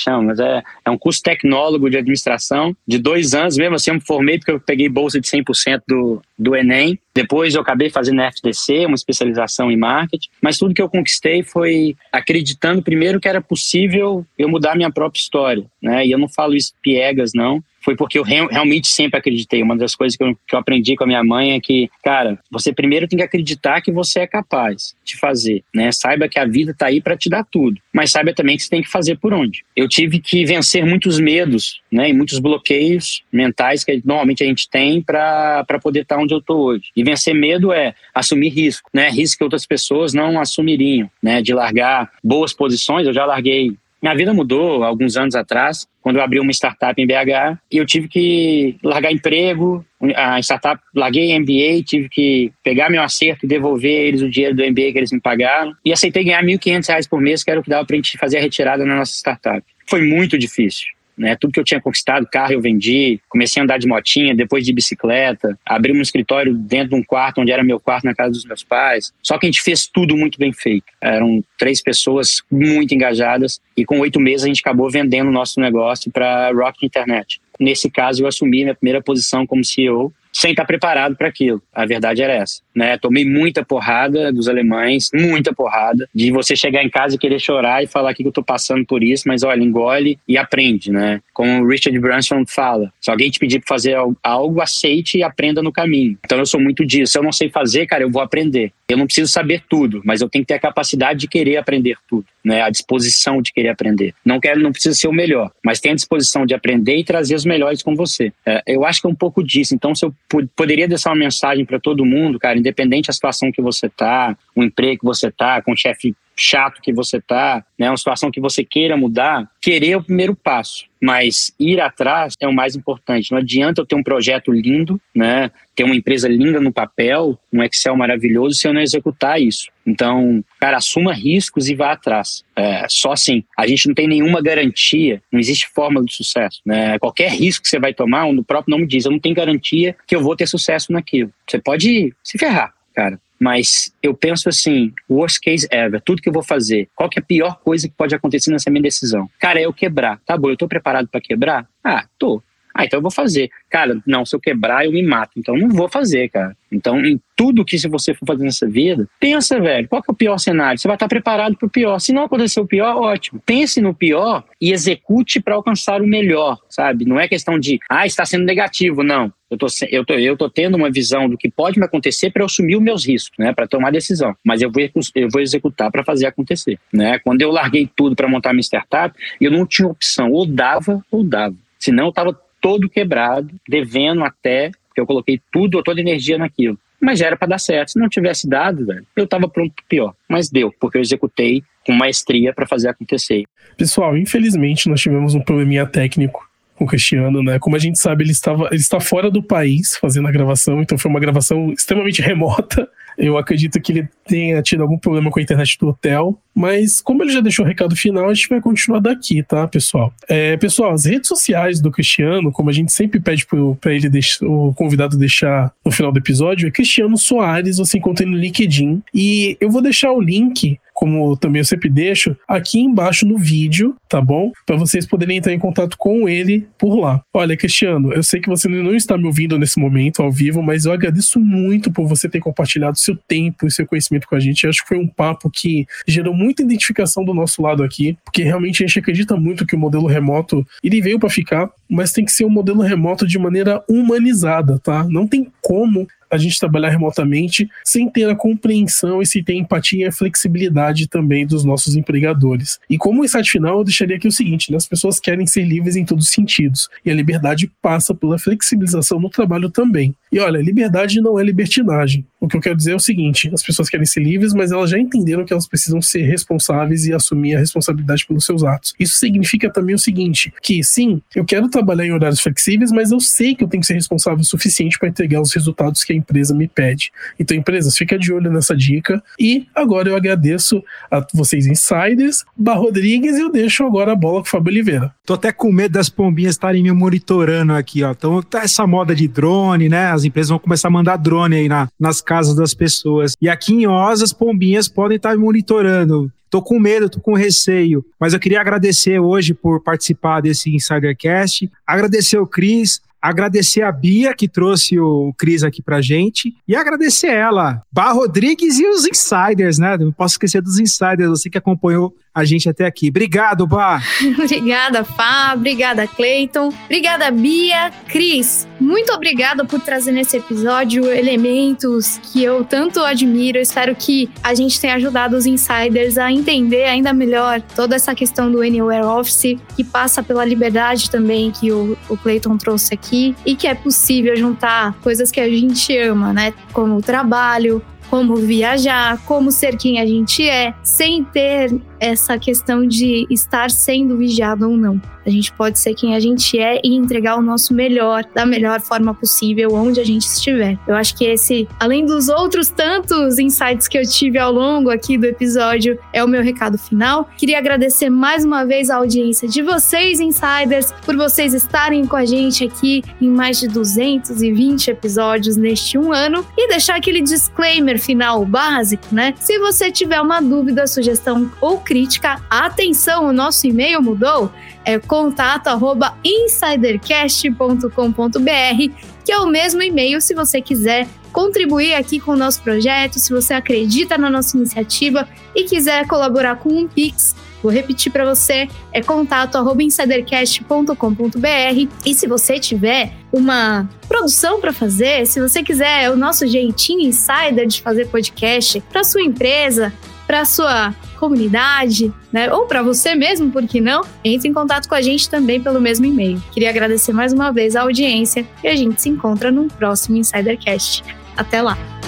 chama, mas é, é um curso tecnólogo de administração de dois anos, mesmo assim eu me formei porque eu peguei bolsa de 100% do, do Enem. Depois eu acabei fazendo FDC, uma especialização em marketing, mas tudo que eu conquistei foi acreditando primeiro que era possível eu mudar minha própria história, né? E eu não falo isso piegas não, foi porque eu realmente sempre acreditei. Uma das coisas que eu, que eu, aprendi com a minha mãe é que, cara, você primeiro tem que acreditar que você é capaz de fazer, né? Saiba que a vida tá aí para te dar tudo, mas saiba também que você tem que fazer por onde. Eu tive que vencer muitos medos, né? E muitos bloqueios mentais que normalmente a gente tem para poder estar tá onde eu tô hoje. E vencer medo é assumir risco, né? Risco que outras pessoas não assumiriam, né? De largar boas posições. Eu já larguei minha vida mudou alguns anos atrás, quando eu abri uma startup em BH e eu tive que largar emprego, a startup, larguei MBA, tive que pegar meu acerto e devolver eles o dinheiro do MBA que eles me pagaram e aceitei ganhar R$ 1.500 por mês, que era o que dava para a gente fazer a retirada na nossa startup. Foi muito difícil né? Tudo que eu tinha conquistado, carro eu vendi, comecei a andar de motinha, depois de bicicleta, abri um escritório dentro de um quarto onde era meu quarto na casa dos meus pais. Só que a gente fez tudo muito bem feito. Eram três pessoas muito engajadas e com oito meses a gente acabou vendendo o nosso negócio para Rocket Internet. Nesse caso, eu assumi minha primeira posição como CEO sem estar preparado para aquilo. A verdade era essa. Né? Tomei muita porrada dos alemães, muita porrada, de você chegar em casa e querer chorar e falar que eu estou passando por isso, mas olha, engole e aprende, né? Como o Richard Branson fala, se alguém te pedir para fazer algo, aceite e aprenda no caminho. Então eu sou muito disso. Se eu não sei fazer, cara, eu vou aprender. Eu não preciso saber tudo, mas eu tenho que ter a capacidade de querer aprender tudo, né? A disposição de querer aprender. Não quero, não precisa ser o melhor, mas tem a disposição de aprender e trazer os melhores com você. É, eu acho que é um pouco disso. Então, se eu poderia deixar uma mensagem para todo mundo, cara, independente da situação que você tá, o emprego que você tá, com o chefe chato que você tá, né, uma situação que você queira mudar, querer é o primeiro passo, mas ir atrás é o mais importante. Não adianta eu ter um projeto lindo, né, ter uma empresa linda no papel, um Excel maravilhoso, se eu não executar isso. Então, cara, assuma riscos e vá atrás. É, só assim. A gente não tem nenhuma garantia, não existe fórmula de sucesso. Né? Qualquer risco que você vai tomar, o próprio nome diz, eu não tenho garantia que eu vou ter sucesso naquilo. Você pode se ferrar, cara. Mas eu penso assim, worst case ever, tudo que eu vou fazer, qual que é a pior coisa que pode acontecer nessa minha decisão? Cara, é eu quebrar. Tá bom, eu tô preparado para quebrar? Ah, tô. Ah, então eu vou fazer. Cara, não, se eu quebrar, eu me mato. Então não vou fazer, cara. Então, em tudo que você for fazer nessa vida, pensa, velho, qual que é o pior cenário? Você vai estar preparado para o pior. Se não acontecer o pior, ótimo. Pense no pior e execute para alcançar o melhor, sabe? Não é questão de, ah, está sendo negativo. Não. Eu tô, eu, tô, eu tô tendo uma visão do que pode me acontecer para eu assumir os meus riscos, né? Para tomar decisão. Mas eu vou, eu vou executar para fazer acontecer, né? Quando eu larguei tudo para montar minha startup, eu não tinha opção. Ou dava ou dava. Senão eu estava todo quebrado, devendo até, porque eu coloquei tudo, toda energia naquilo. mas já era para dar certo. Se não tivesse dado, eu estava pronto pro pior. Mas deu, porque eu executei com maestria para fazer acontecer. Pessoal, infelizmente nós tivemos um probleminha técnico com o Cristiano, né? Como a gente sabe, ele estava ele está fora do país fazendo a gravação, então foi uma gravação extremamente remota. Eu acredito que ele tenha tido algum problema com a internet do hotel, mas como ele já deixou o recado final, a gente vai continuar daqui, tá, pessoal? É, pessoal, as redes sociais do Cristiano, como a gente sempre pede para ele deixar, o convidado deixar no final do episódio, é Cristiano Soares, você encontra ele no LinkedIn. E eu vou deixar o link como também eu sempre deixo, aqui embaixo no vídeo, tá bom? Para vocês poderem entrar em contato com ele por lá. Olha, Cristiano, eu sei que você não está me ouvindo nesse momento ao vivo, mas eu agradeço muito por você ter compartilhado seu tempo e seu conhecimento com a gente. Eu acho que foi um papo que gerou muita identificação do nosso lado aqui, porque realmente a gente acredita muito que o modelo remoto ele veio para ficar, mas tem que ser um modelo remoto de maneira humanizada, tá? Não tem como a gente trabalhar remotamente sem ter a compreensão e se ter empatia e a flexibilidade também dos nossos empregadores. E como insight final, eu deixaria aqui o seguinte: né? as pessoas querem ser livres em todos os sentidos, e a liberdade passa pela flexibilização no trabalho também. E olha, liberdade não é libertinagem. O que eu quero dizer é o seguinte: as pessoas querem ser livres, mas elas já entenderam que elas precisam ser responsáveis e assumir a responsabilidade pelos seus atos. Isso significa também o seguinte: que sim, eu quero trabalhar em horários flexíveis, mas eu sei que eu tenho que ser responsável o suficiente para entregar os resultados que a empresa me pede. Então, empresas, fica de olho nessa dica. E agora eu agradeço a vocês, insiders, Bar Rodrigues, e eu deixo agora a bola com o Fábio Oliveira. Tô até com medo das pombinhas estarem me monitorando aqui, ó. Então, tá essa moda de drone, né? As empresas vão começar a mandar drone aí na, nas casas das pessoas. E aqui em Oz, as pombinhas podem estar me monitorando. Tô com medo, tô com receio, mas eu queria agradecer hoje por participar desse Insidercast, agradecer o Cris, agradecer a Bia, que trouxe o Cris aqui pra gente, e agradecer ela, Bar Rodrigues e os insiders, né? Não posso esquecer dos insiders, você que acompanhou a gente até aqui. Obrigado, Bar. [LAUGHS] obrigada, Fá. Obrigada, Cleiton. Obrigada, Bia. Cris, muito obrigada por trazer nesse episódio elementos que eu tanto admiro. espero que a gente tenha ajudado os insiders a entender ainda melhor toda essa questão do Anywhere Office, que passa pela liberdade também que o, o Cleiton trouxe aqui e que é possível juntar coisas que a gente ama, né? Como o trabalho, como viajar, como ser quem a gente é, sem ter essa questão de estar sendo vigiado ou não. A gente pode ser quem a gente é e entregar o nosso melhor da melhor forma possível onde a gente estiver. Eu acho que esse, além dos outros tantos insights que eu tive ao longo aqui do episódio, é o meu recado final. Queria agradecer mais uma vez a audiência de vocês, insiders, por vocês estarem com a gente aqui em mais de 220 episódios neste um ano e deixar aquele disclaimer final básico, né? Se você tiver uma dúvida, sugestão ou crítica, atenção, o nosso e-mail mudou? É contato@insidercast.com.br, que é o mesmo e-mail se você quiser contribuir aqui com o nosso projeto, se você acredita na nossa iniciativa e quiser colaborar com um Pix, vou repetir para você, é contato@insidercast.com.br. E se você tiver uma produção para fazer, se você quiser o nosso jeitinho insider de fazer podcast para sua empresa, para sua comunidade, né? Ou para você mesmo, por que não? Entre em contato com a gente também pelo mesmo e-mail. Queria agradecer mais uma vez a audiência e a gente se encontra num próximo Insidercast. Até lá!